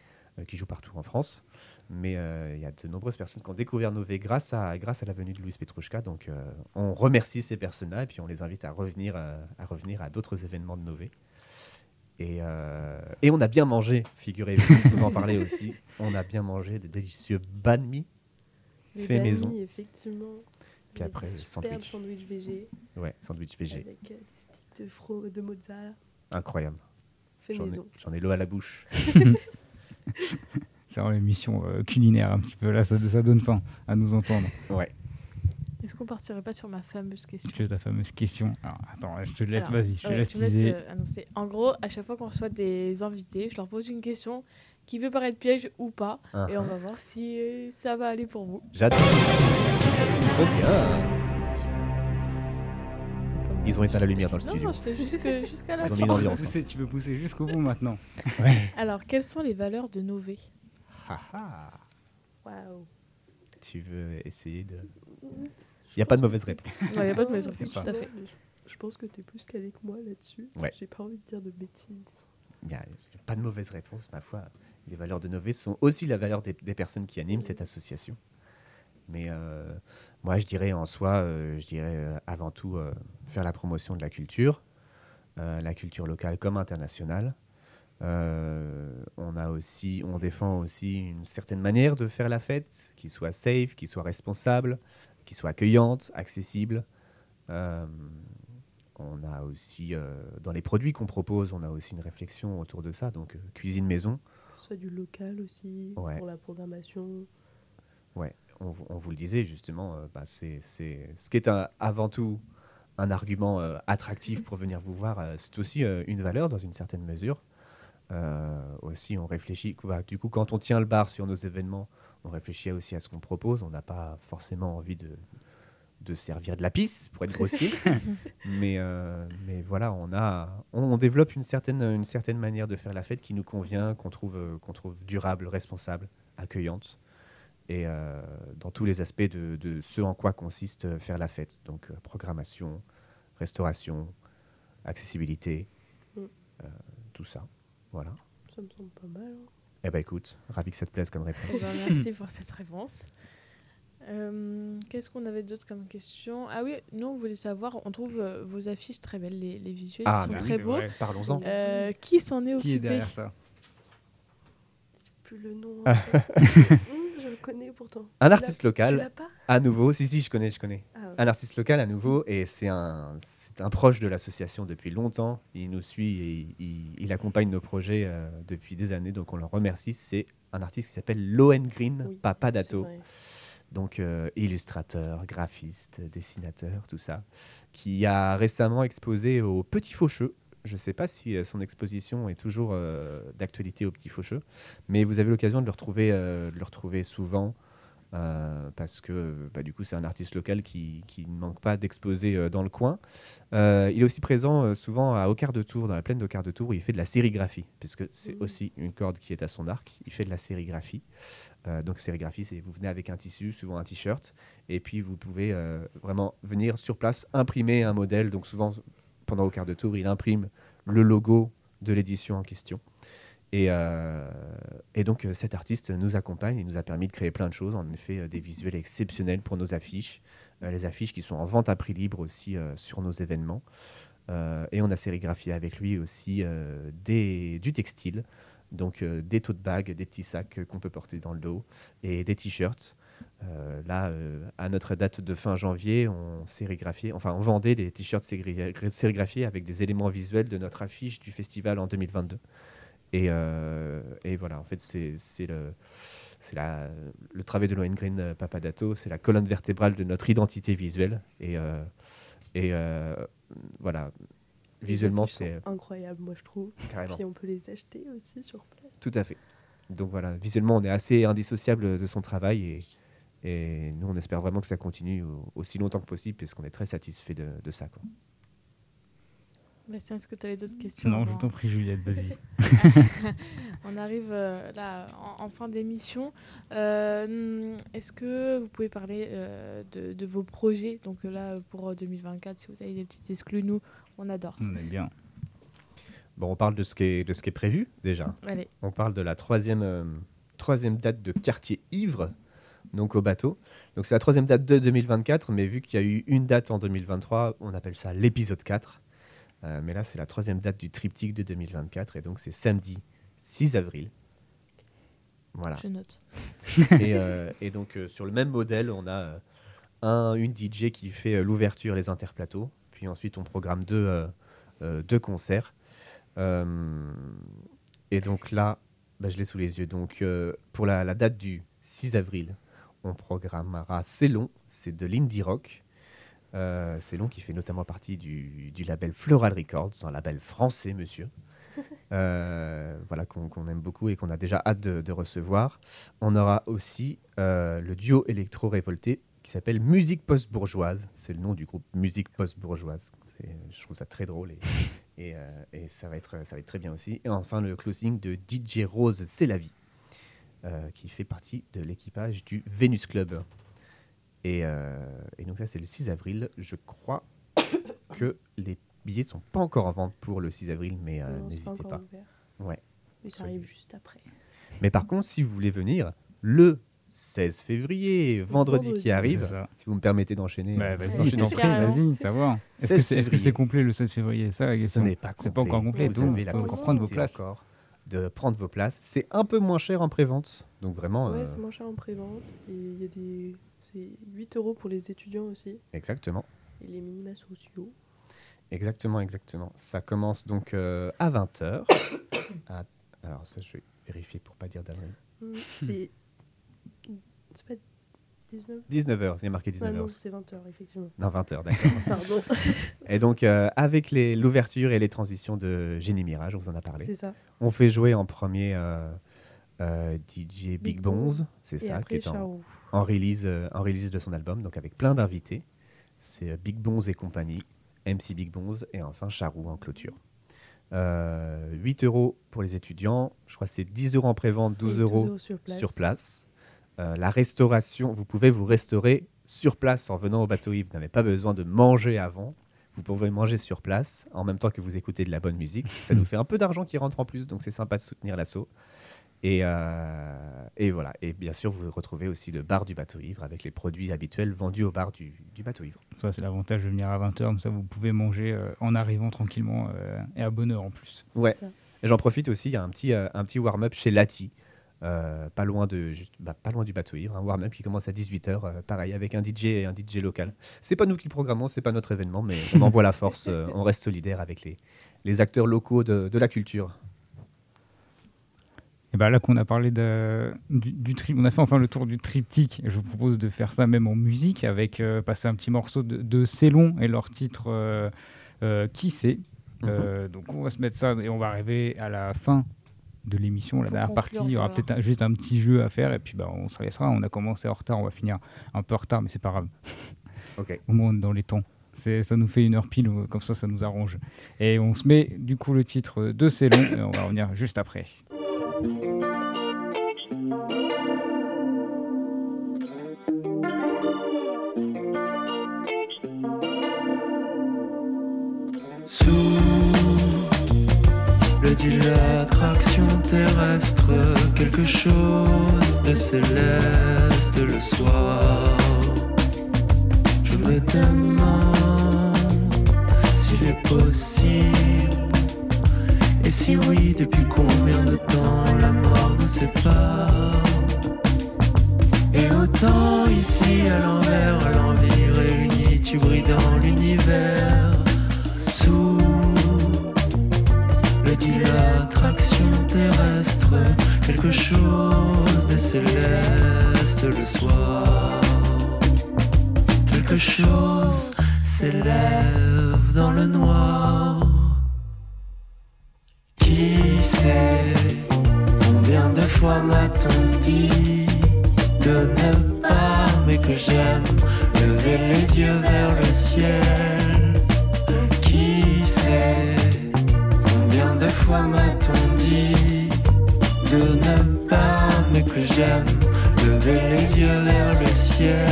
qui joue partout en France. Mais euh, il y a de nombreuses personnes qui ont découvert Nové grâce à, grâce à la venue de Louise Petrouchka. Donc euh, on remercie ces personnes-là et puis on les invite à revenir, euh, à, revenir à d'autres événements de Nové. Et, euh, et on a bien mangé, figurez-vous, vous en parlez aussi. On a bien mangé des délicieux banh mi. Les Fait banh mi, maison. effectivement. Puis après, sandwich. sandwich VG Ouais, sandwich VG. avec euh, des sticks de, fro de mozzarella. Incroyable. Fait maison. j'en ai l'eau à la bouche. c'est vraiment l'émission euh, culinaire un petit peu là ça, ça donne faim à nous entendre Ouais. Est-ce qu'on partirait pas sur ma fameuse question? Tu as ta fameuse question alors attends je te laisse vas-y je te laisse euh, annoncer. En gros, à chaque fois qu'on reçoit des invités, je leur pose une question qui peut paraître piège ou pas, Ah, et on va voir si euh, ça va aller pour vous. J'adore. Trop bien. Ils ont éteint la lumière dans le Non, studio. non, j'étais jusque- jusqu'à la Ils ont fin. mis tu, peux l'ambiance. pousser, tu peux pousser jusqu'au bout maintenant Alors, quelles sont les valeurs de Nové? Ah, ah. Waouh. Tu veux essayer de. Il n'y a pas de mauvaise réponse. Il n'y a pas de mauvaise réponse, tout à fait. Je, je pense que tu es plus calé que moi là-dessus. Ouais. J'ai pas envie de dire de bêtises. Il n'y a pas de mauvaise réponse, ma foi. Les valeurs de Nové sont aussi la valeur des, des personnes qui animent cette association. Mais euh, moi, je dirais en soi, euh, je dirais euh, avant tout faire la promotion de la culture, la culture locale comme internationale. Euh, on a aussi, on défend aussi une certaine manière de faire la fête, qui soit safe, qui soit responsable, qui soit accueillante, accessible. Euh, on a aussi, euh, dans les produits qu'on propose, on a aussi une réflexion autour de ça. Donc, cuisine maison, soit du local aussi, Ouais. pour la programmation. On, vous- on vous le disait justement, euh, bah, c'est ce qui est un- avant tout un argument euh, attractif pour venir vous voir, euh, c'est aussi une valeur dans une certaine mesure. Aussi, on réfléchit, bah, du coup, quand on tient le bar sur nos événements, on réfléchit aussi à ce qu'on propose. On n'a pas forcément envie de, de servir de la pisse, pour être grossier. mais, euh, mais voilà, on, a, on, on développe une certaine, une certaine manière de faire la fête qui nous convient, qu'on trouve, qu'on trouve durable, responsable, accueillante et euh, dans tous les aspects de, de ce en quoi consiste euh, faire la fête. Donc euh, programmation, restauration, accessibilité, Mm. euh, tout ça. Voilà. Ça me semble pas mal. hein. Eh ben écoute, ravi que ça te plaise comme Eh réponse. ben, merci pour cette réponse. Euh, Qu'est-ce qu'on avait d'autre comme question? Ah oui, nous on voulait savoir, on trouve euh, vos affiches très belles, les, les visuels Ah, sont bah oui, très c'est beaux. Parlons-en. Euh, qui s'en est qui est occupé? derrière ça? Plus le nom. Connais pourtant. Un artiste Tu local, l'as pas à nouveau. Si, si, je connais, je connais. Ah, ouais. Un artiste local à nouveau, et c'est un, c'est un proche de l'association depuis longtemps. Il nous suit et il, il accompagne nos projets euh, depuis des années, donc on le remercie. C'est un artiste qui s'appelle Loen Green Oui, Papa Dato. donc euh, illustrateur, graphiste, dessinateur, tout ça, qui a récemment exposé au Petit Faucheux, Je ne sais pas si euh, son exposition est toujours euh, d'actualité au Petit Faucheux, mais vous avez l'occasion de le retrouver, euh, de le retrouver souvent. euh, parce que bah, du coup c'est un artiste local qui, qui ne manque pas d'exposer euh, dans le coin. Euh, il est aussi présent souvent à Auquart de Tours, dans la plaine d'Auquart de Tours, où il fait de la sérigraphie, puisque c'est Mhm. aussi une corde qui est à son arc. Il fait de la sérigraphie. Donc sérigraphie, c'est vous venez avec un tissu, souvent un t-shirt, et puis vous pouvez vraiment venir sur place imprimer un modèle. Donc souvent pendant Auquart de Tours, il imprime le logo de l'édition en question. Et, euh, donc euh, cet artiste nous accompagne et nous a permis de créer plein de choses. En effet, euh, des visuels exceptionnels pour nos affiches, les affiches qui sont en vente à prix libre aussi sur nos événements. Et on a sérigraphié avec lui aussi des, du textile, donc des tote bags, des petits sacs qu'on peut porter dans le dos et des t-shirts. Euh, là, euh, à notre date de fin janvier, on sérigraphiait, enfin on vendait des t-shirts sérigra- sérigraphiés avec des éléments visuels de notre affiche du festival en 2022. Et, euh, et voilà, en fait, c'est le, c'est le travail de Lohengrin Papadato, c'est la colonne vertébrale de notre identité visuelle. Et, euh, et euh, voilà, visuellement, c'est incroyable, moi je trouve. carrément. Puis on peut les acheter aussi sur place. Tout à fait. Donc voilà, visuellement, on est assez indissociable de son travail et, et nous, on espère vraiment que ça continue au- aussi longtemps que possible puisqu'on est très satisfait de, de ça. Quoi. Bastien, est-ce que tu avais d'autres questions Non, je t'en prie, Juliette, vas-y. On arrive euh, là en, en fin d'émission. Euh, Est-ce que vous pouvez parler euh, de, de vos projets? Donc là, pour 2024, si vous avez des petites exclus, nous, on adore. On aime bien. Bon, on parle de ce qui est, de ce qui est prévu déjà. Allez, On parle de la troisième, euh, troisième date de quartier ivre, donc au bateau. Donc c'est la troisième date de 2024, mais vu qu'il y a eu une date en 2023, on appelle ça l'épisode 4. Euh, mais là, c'est la troisième date du triptyque de 2024, et donc c'est samedi 6 avril. Voilà. je note. et, euh, et donc euh, sur le même modèle, on a un, une DJ qui fait l'ouverture, les interplateaux, puis ensuite on programme deux, deux concerts. Et donc là, bah, je l'ai sous les yeux. Donc pour la, la date du 6 avril, on programmera C'est long, c'est de l'indie rock. Euh, C'est long qui fait notamment partie du, du label Floral Records, un label français, monsieur. Euh, voilà, qu'on aime beaucoup et qu'on a déjà hâte de, de recevoir. On aura aussi euh, le duo électro-révolté qui s'appelle Musique Post-Bourgeoise. C'est le nom du groupe Musique Post-Bourgeoise. Je trouve ça très drôle et, et, euh, et ça, va être, ça va être très bien aussi. Et enfin, le closing de DJ Rose C'est la vie, qui fait partie de l'équipage du Venus Club. Et, euh, et donc, ça, c'est le 6 avril. Je crois que les billets sont pas encore en vente pour le 6 avril, mais euh, n'hésitez pas. ouvert. Ouais. Mais ça arrive juste après. Mais par contre, si vous voulez venir le 16 février, vendredi, Vendredi. qui arrive, si vous me permettez d'enchaîner. Bah, euh, vas-y, vas-y, savoir. Est-ce 16 que c'est est-ce que février. c'est complet le 16 février? Ça, la Ce n'est pas C'est pas encore complet. Vous donc la faut possibilité prendre vos places. encore de prendre vos places. C'est un peu moins cher en prévente. Donc vraiment, Ouais, euh, c'est moins cher en prévente. Et il y a des. C'est 8 euros pour les étudiants aussi. exactement. Et les minima sociaux. Exactement, exactement. Ça commence donc euh, à 20h. alors ça, je vais vérifier pour pas dire d'adresse. Hmm, C'est. C'est pas 19 19h, il y a marqué Ah 19h. non, c'est 20h, effectivement. non, 20h, d'accord. Pardon. Et donc, euh, avec l'ouverture et les transitions de Génie Mirage, on vous en a parlé. c'est ça. On fait jouer en premier euh, euh, DJ Big, Big Bonz, c'est ça, qui après, est en, en release, euh, en release de son album, donc avec plein d'invités. C'est euh, Big Bonz et compagnie, MC Big Bonz et enfin Charou en clôture. Euh, 8 euros pour les étudiants, je crois que c'est 10 euros en prévente, 12 Et euros sur place. sur place. Euh, la restauration, vous pouvez vous restaurer sur place en venant au bateau Yves. Vous n'avez pas besoin de manger avant. Vous pouvez manger sur place en même temps que vous écoutez de la bonne musique. Ça nous fait un peu d'argent qui rentre en plus, donc c'est sympa de soutenir l'assaut. Et, euh, et voilà. Et bien sûr, vous retrouvez aussi le bar du bateau ivre avec les produits habituels vendus au bar du, du bateau ivre. Ça, c'est l'avantage de venir à 20h. Comme ça, vous pouvez manger euh, en arrivant tranquillement euh, et à bonne heure en plus. Ouais. ça. Et j'en profite aussi, il y a un petit, euh, un petit warm-up chez Lati, euh, pas, loin de, juste, bah, pas loin du bateau ivre. Un warm-up qui commence à 18h, pareil, avec un DJ et un DJ local. C'est pas nous qui le programmons, c'est pas notre événement, mais on envoie la force, euh, on reste solidaire avec les, les acteurs locaux de, de la culture. Et bah là qu'on a parlé de, du, du tri- on a fait enfin le tour du triptyque. Je vous propose de faire ça même en musique avec euh, passer un petit morceau de, de Célon et leur titre euh, euh, Qui c'est? Euh, donc on va se mettre ça et on va arriver à la fin de l'émission, la dernière partie. Il y aura voilà. peut-être un- juste un petit jeu à faire et puis bah, on se laissera. On a commencé en retard, on va finir un peu en retard, mais c'est pas grave. Ok. Au moins on est dans les temps. C'est- Ça nous fait une heure pile, comme ça, ça nous arrange. Et on se met du coup le titre de C'est long et on va revenir juste après. Dit l'attraction terrestre, quelque chose de céleste le soir? Je me demande s'il est possible. Et si oui, depuis combien de temps la mort nous sépare Et autant ici à l'envers, à l'envie réunis, tu brilles dans l'univers l'attraction terrestre, quelque chose de céleste le soir. Quelque chose s'élève dans le noir. Qui sait combien de fois m'a-t-on dit de ne pas, mais que j'aime lever les yeux vers le ciel. J'aime lever les yeux vers le ciel.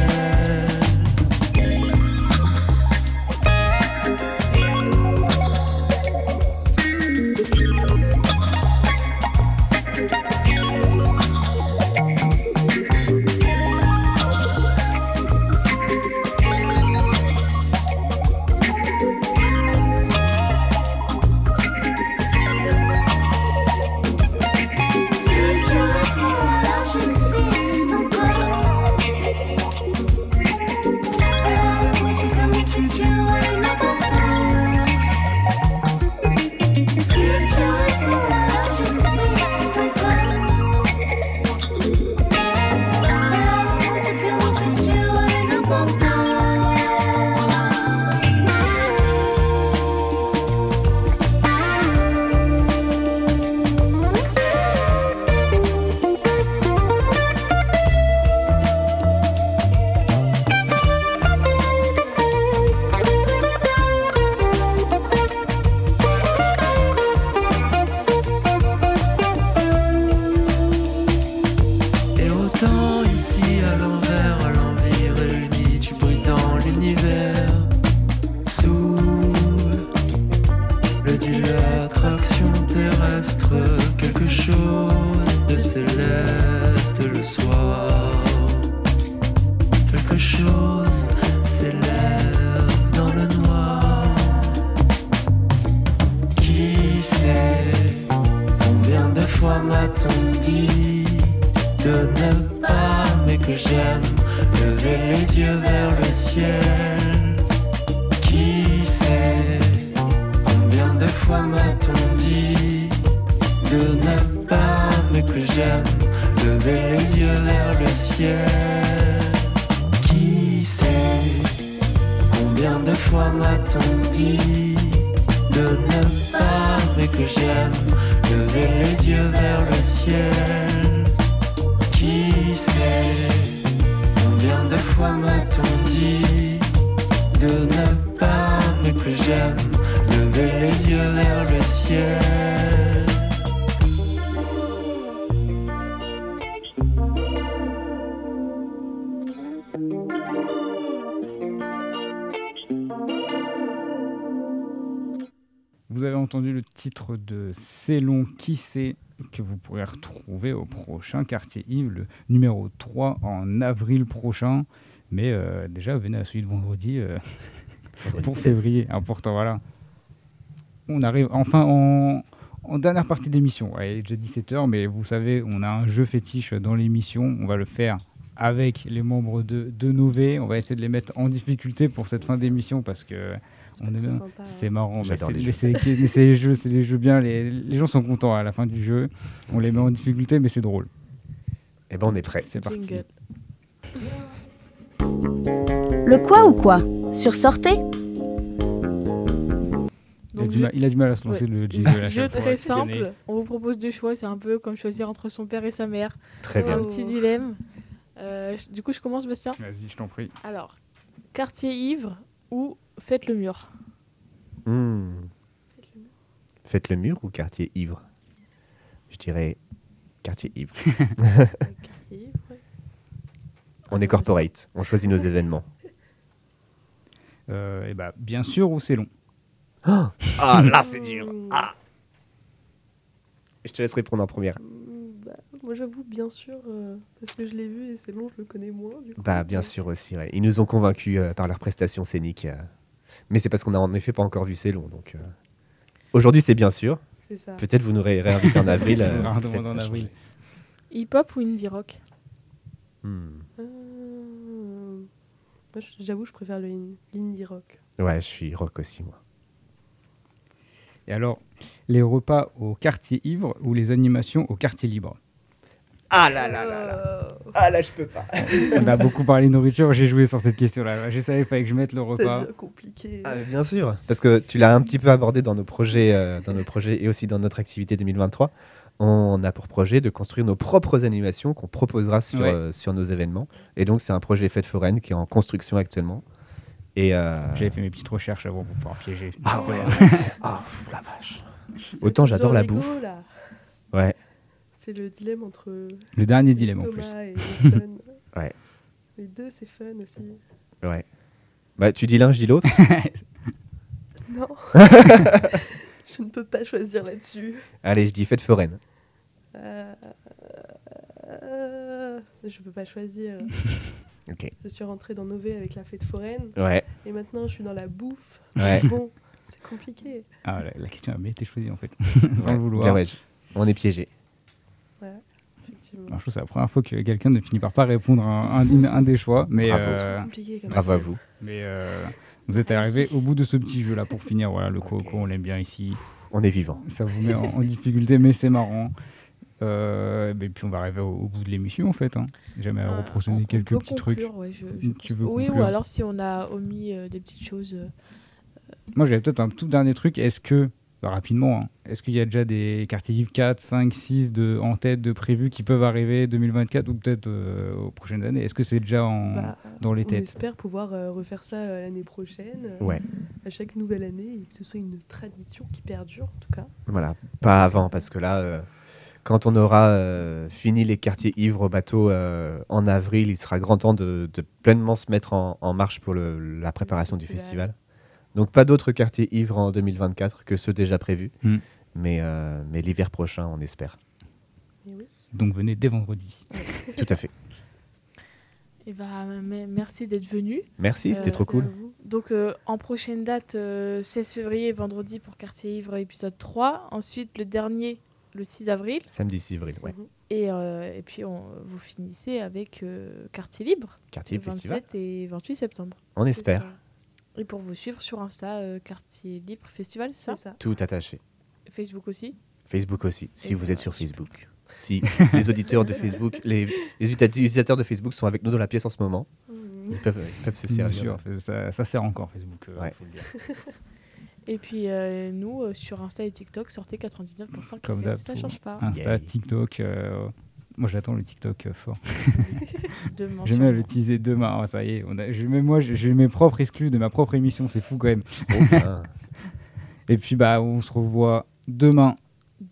De C'est long, qui sait que vous pourrez retrouver au prochain quartier Yves, le numéro 3 en avril prochain. Mais euh, déjà, venez à celui de vendredi, euh, Vendredi pour 16. février. Important, voilà. On arrive enfin en, en dernière partie d'émission. Ouais, il est déjà 17h, mais vous savez, on a un jeu fétiche dans l'émission. On va le faire avec les membres de, de Nové. On va essayer de les mettre en difficulté pour cette fin d'émission parce que C'est on pas est très bien. sympa, C'est marrant, mais J'adore c'est les mais jeux. c'est- mais c'est les jeux, c'est les jeux bien. Les, les gens sont contents à la fin du jeu. On les met en difficulté, mais c'est drôle. Eh ben, on est prêt. C'est parti. Jingle. Le quoi ou quoi? Sur Sortez? Donc du jeu- mal, il a du mal à se lancer Ouais. le jingle. Jeu très simple. On vous propose deux choix. C'est un peu comme choisir entre son père et sa mère. Très bien. Un petit dilemme. Euh, du coup, je commence, Bastien. Vas-y, je t'en prie. Alors, quartier ivre ou faites le mur Hmm. Faites le mur ou quartier ivre? Je dirais quartier ivre. Quartier ivre, ouais. On est corporate, on choisit nos événements. Euh, et bah, bien sûr ou c'est long? Ah, là c'est dur. Ah. Je te laisse répondre en première. Mm, bah, moi j'avoue, bien sûr, euh, parce que je l'ai vu et c'est long, je le connais moins. Du coup, Bah bien sûr aussi, ouais. Ils nous ont convaincus euh, par leur prestation scénique. Mais c'est parce qu'on a en effet pas encore vu C'est long. Donc euh, aujourd'hui c'est bien sûr. C'est ça. Peut-être vous nous ré- réinvité en avril. euh, en avril. Hip-hop ou indie rock? Hmm. Euh, j'avoue, je préfère le in- l'indie rock. Ouais, je suis rock aussi moi. Et alors, les repas au quartier ivre ou les animations au quartier libre? Ah là là là là. Ah là je peux pas. On a beaucoup parlé nourriture, j'ai joué sur cette question-là. Je savais pas que je mette le repas. C'est compliqué. Ah, bien sûr, parce que tu l'as un petit peu abordé dans nos projets, euh, dans nos projets et aussi dans notre activité 2023. On a pour projet de construire nos propres animations qu'on proposera sur, Ouais. euh, sur nos événements. Et donc c'est un projet Fête foraine qui est en construction actuellement. Et euh, J'avais fait mes petites recherches avant pour pouvoir piéger. Ah ouais. Ah pff, la vache. Autant j'adore la bouffe. là. Ouais. C'est le dilemme entre. Le dernier dilemme, en plus. et le fun. Ouais. Les deux, c'est fun aussi. Ouais. Bah tu dis l'un, je dis l'autre. Non. je ne peux pas choisir là-dessus. Allez, je dis Fête foraine. Euh, euh, je peux pas choisir. Ok. Je suis rentrée dans Nové avec la fête foraine. Ouais. Et maintenant, je suis dans la bouffe. Ouais. Bon, c'est compliqué. Ah, la, la question a bien été choisie en fait, sans Ouais. le vouloir. Bien, ouais, je- On est piégé. Ouais, effectivement. Moi, je trouve que c'est la première fois que quelqu'un ne finit par pas répondre à un, un- un des choix. Mais, Bravo. euh, C'est compliqué comme Bravo à vous. mais euh, vous êtes arrivé au bout de ce petit jeu là pour finir. Voilà, le coco, on l'aime bien ici. On est vivant. Ça vous met en, en difficulté, mais c'est marrant. Euh, et puis on va arriver au, au bout de l'émission en fait. Hein. Ah, on quelques petits trucs. conclure, ouais, je- je Tu pense. veux Oui, ou alors si on a omis euh, des petites choses. euh, Moi, j'avais peut-être un tout dernier truc. Est-ce que, bah, rapidement, hein, est-ce qu'il y a déjà des quartiers livres 4, 5, 6 de, en tête de prévus qui peuvent arriver 2024 ou peut-être euh, aux prochaines années? Est-ce que c'est déjà en, Bah, dans les on têtes? espère pouvoir euh, refaire ça euh, l'année prochaine. euh, Ouais. À chaque nouvelle année et que ce soit une tradition qui perdure en tout cas. Voilà, pas avant, parce que là, euh, quand on aura euh, fini les quartiers ivres au bateau euh, en avril, il sera grand temps de, de pleinement se mettre en, en marche pour le- la préparation du festival. festival. Donc pas d'autres quartiers ivres en 2024 que ceux déjà prévus, Mm. mais, euh, mais l'hiver prochain, on espère. Et oui. Donc venez dès vendredi. Tout à fait. Eh ben, me- merci d'être venu. Merci, c'était trop cool. Donc, euh, en prochaine date, euh, 16 février, vendredi pour Quartier Ivre, épisode 3. Ensuite, le dernier, le 6 avril. Samedi 6 avril, ouais. Et, euh, et puis, on, vous finissez avec euh, Quartier Libre. Quartier le Festival. 27 et 28 septembre. On espère. ça. Et pour vous suivre sur Insta, euh, Quartier Libre Festival, c'est ça, ça Tout attaché. Facebook aussi Facebook aussi, si Et vous êtes sur Facebook. Si les auditeurs de Facebook, les, les utilisateurs de Facebook sont avec nous dans la pièce en ce moment, ils peuvent, ils peuvent se Bien servir. sûr, ça, ça sert encore Facebook. euh, Ouais. faut le dire. Et puis, euh, nous, euh, sur Insta et TikTok, sortez 99.5 Comme FM. d'hab. Ça change pas. Insta, TikTok. euh, moi, j'attends le TikTok euh, fort. Demain, Je vais sûrement. l'utiliser demain. Ah, ça y est, on a, même moi, j'ai mes propres exclus de ma propre émission. C'est fou quand même. Oh. Et puis, bah, on se revoit demain.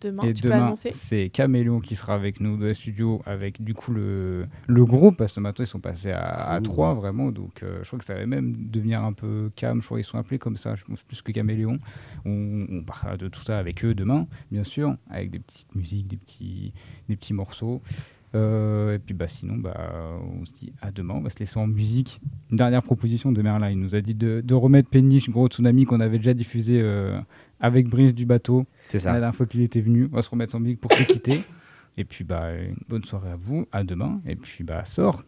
Demain, Et tu peux demain, annoncer c'est Caméléon qui sera avec nous dans le studio avec du coup le, le groupe parce que maintenant ils sont passés à, trois vraiment donc euh, je crois que ça va même devenir un peu Cam je crois qu'ils sont appelés comme ça je pense plus que Caméléon. On, on parlera de tout ça avec eux demain bien sûr avec des petites musiques des petits des petits morceaux. Euh, et puis bah sinon bah on se dit à demain on va se laisser en musique. Une dernière proposition de Merlin il nous a dit de, de remettre Péniche Gros Tsunami qu'on avait déjà diffusé euh, avec Brice du bateau C'est ça. la dernière fois qu'il était venu. On va se remettre en musique pour se quitter. Et puis, bah, une bonne soirée à vous. À demain. Et puis, bah, sort.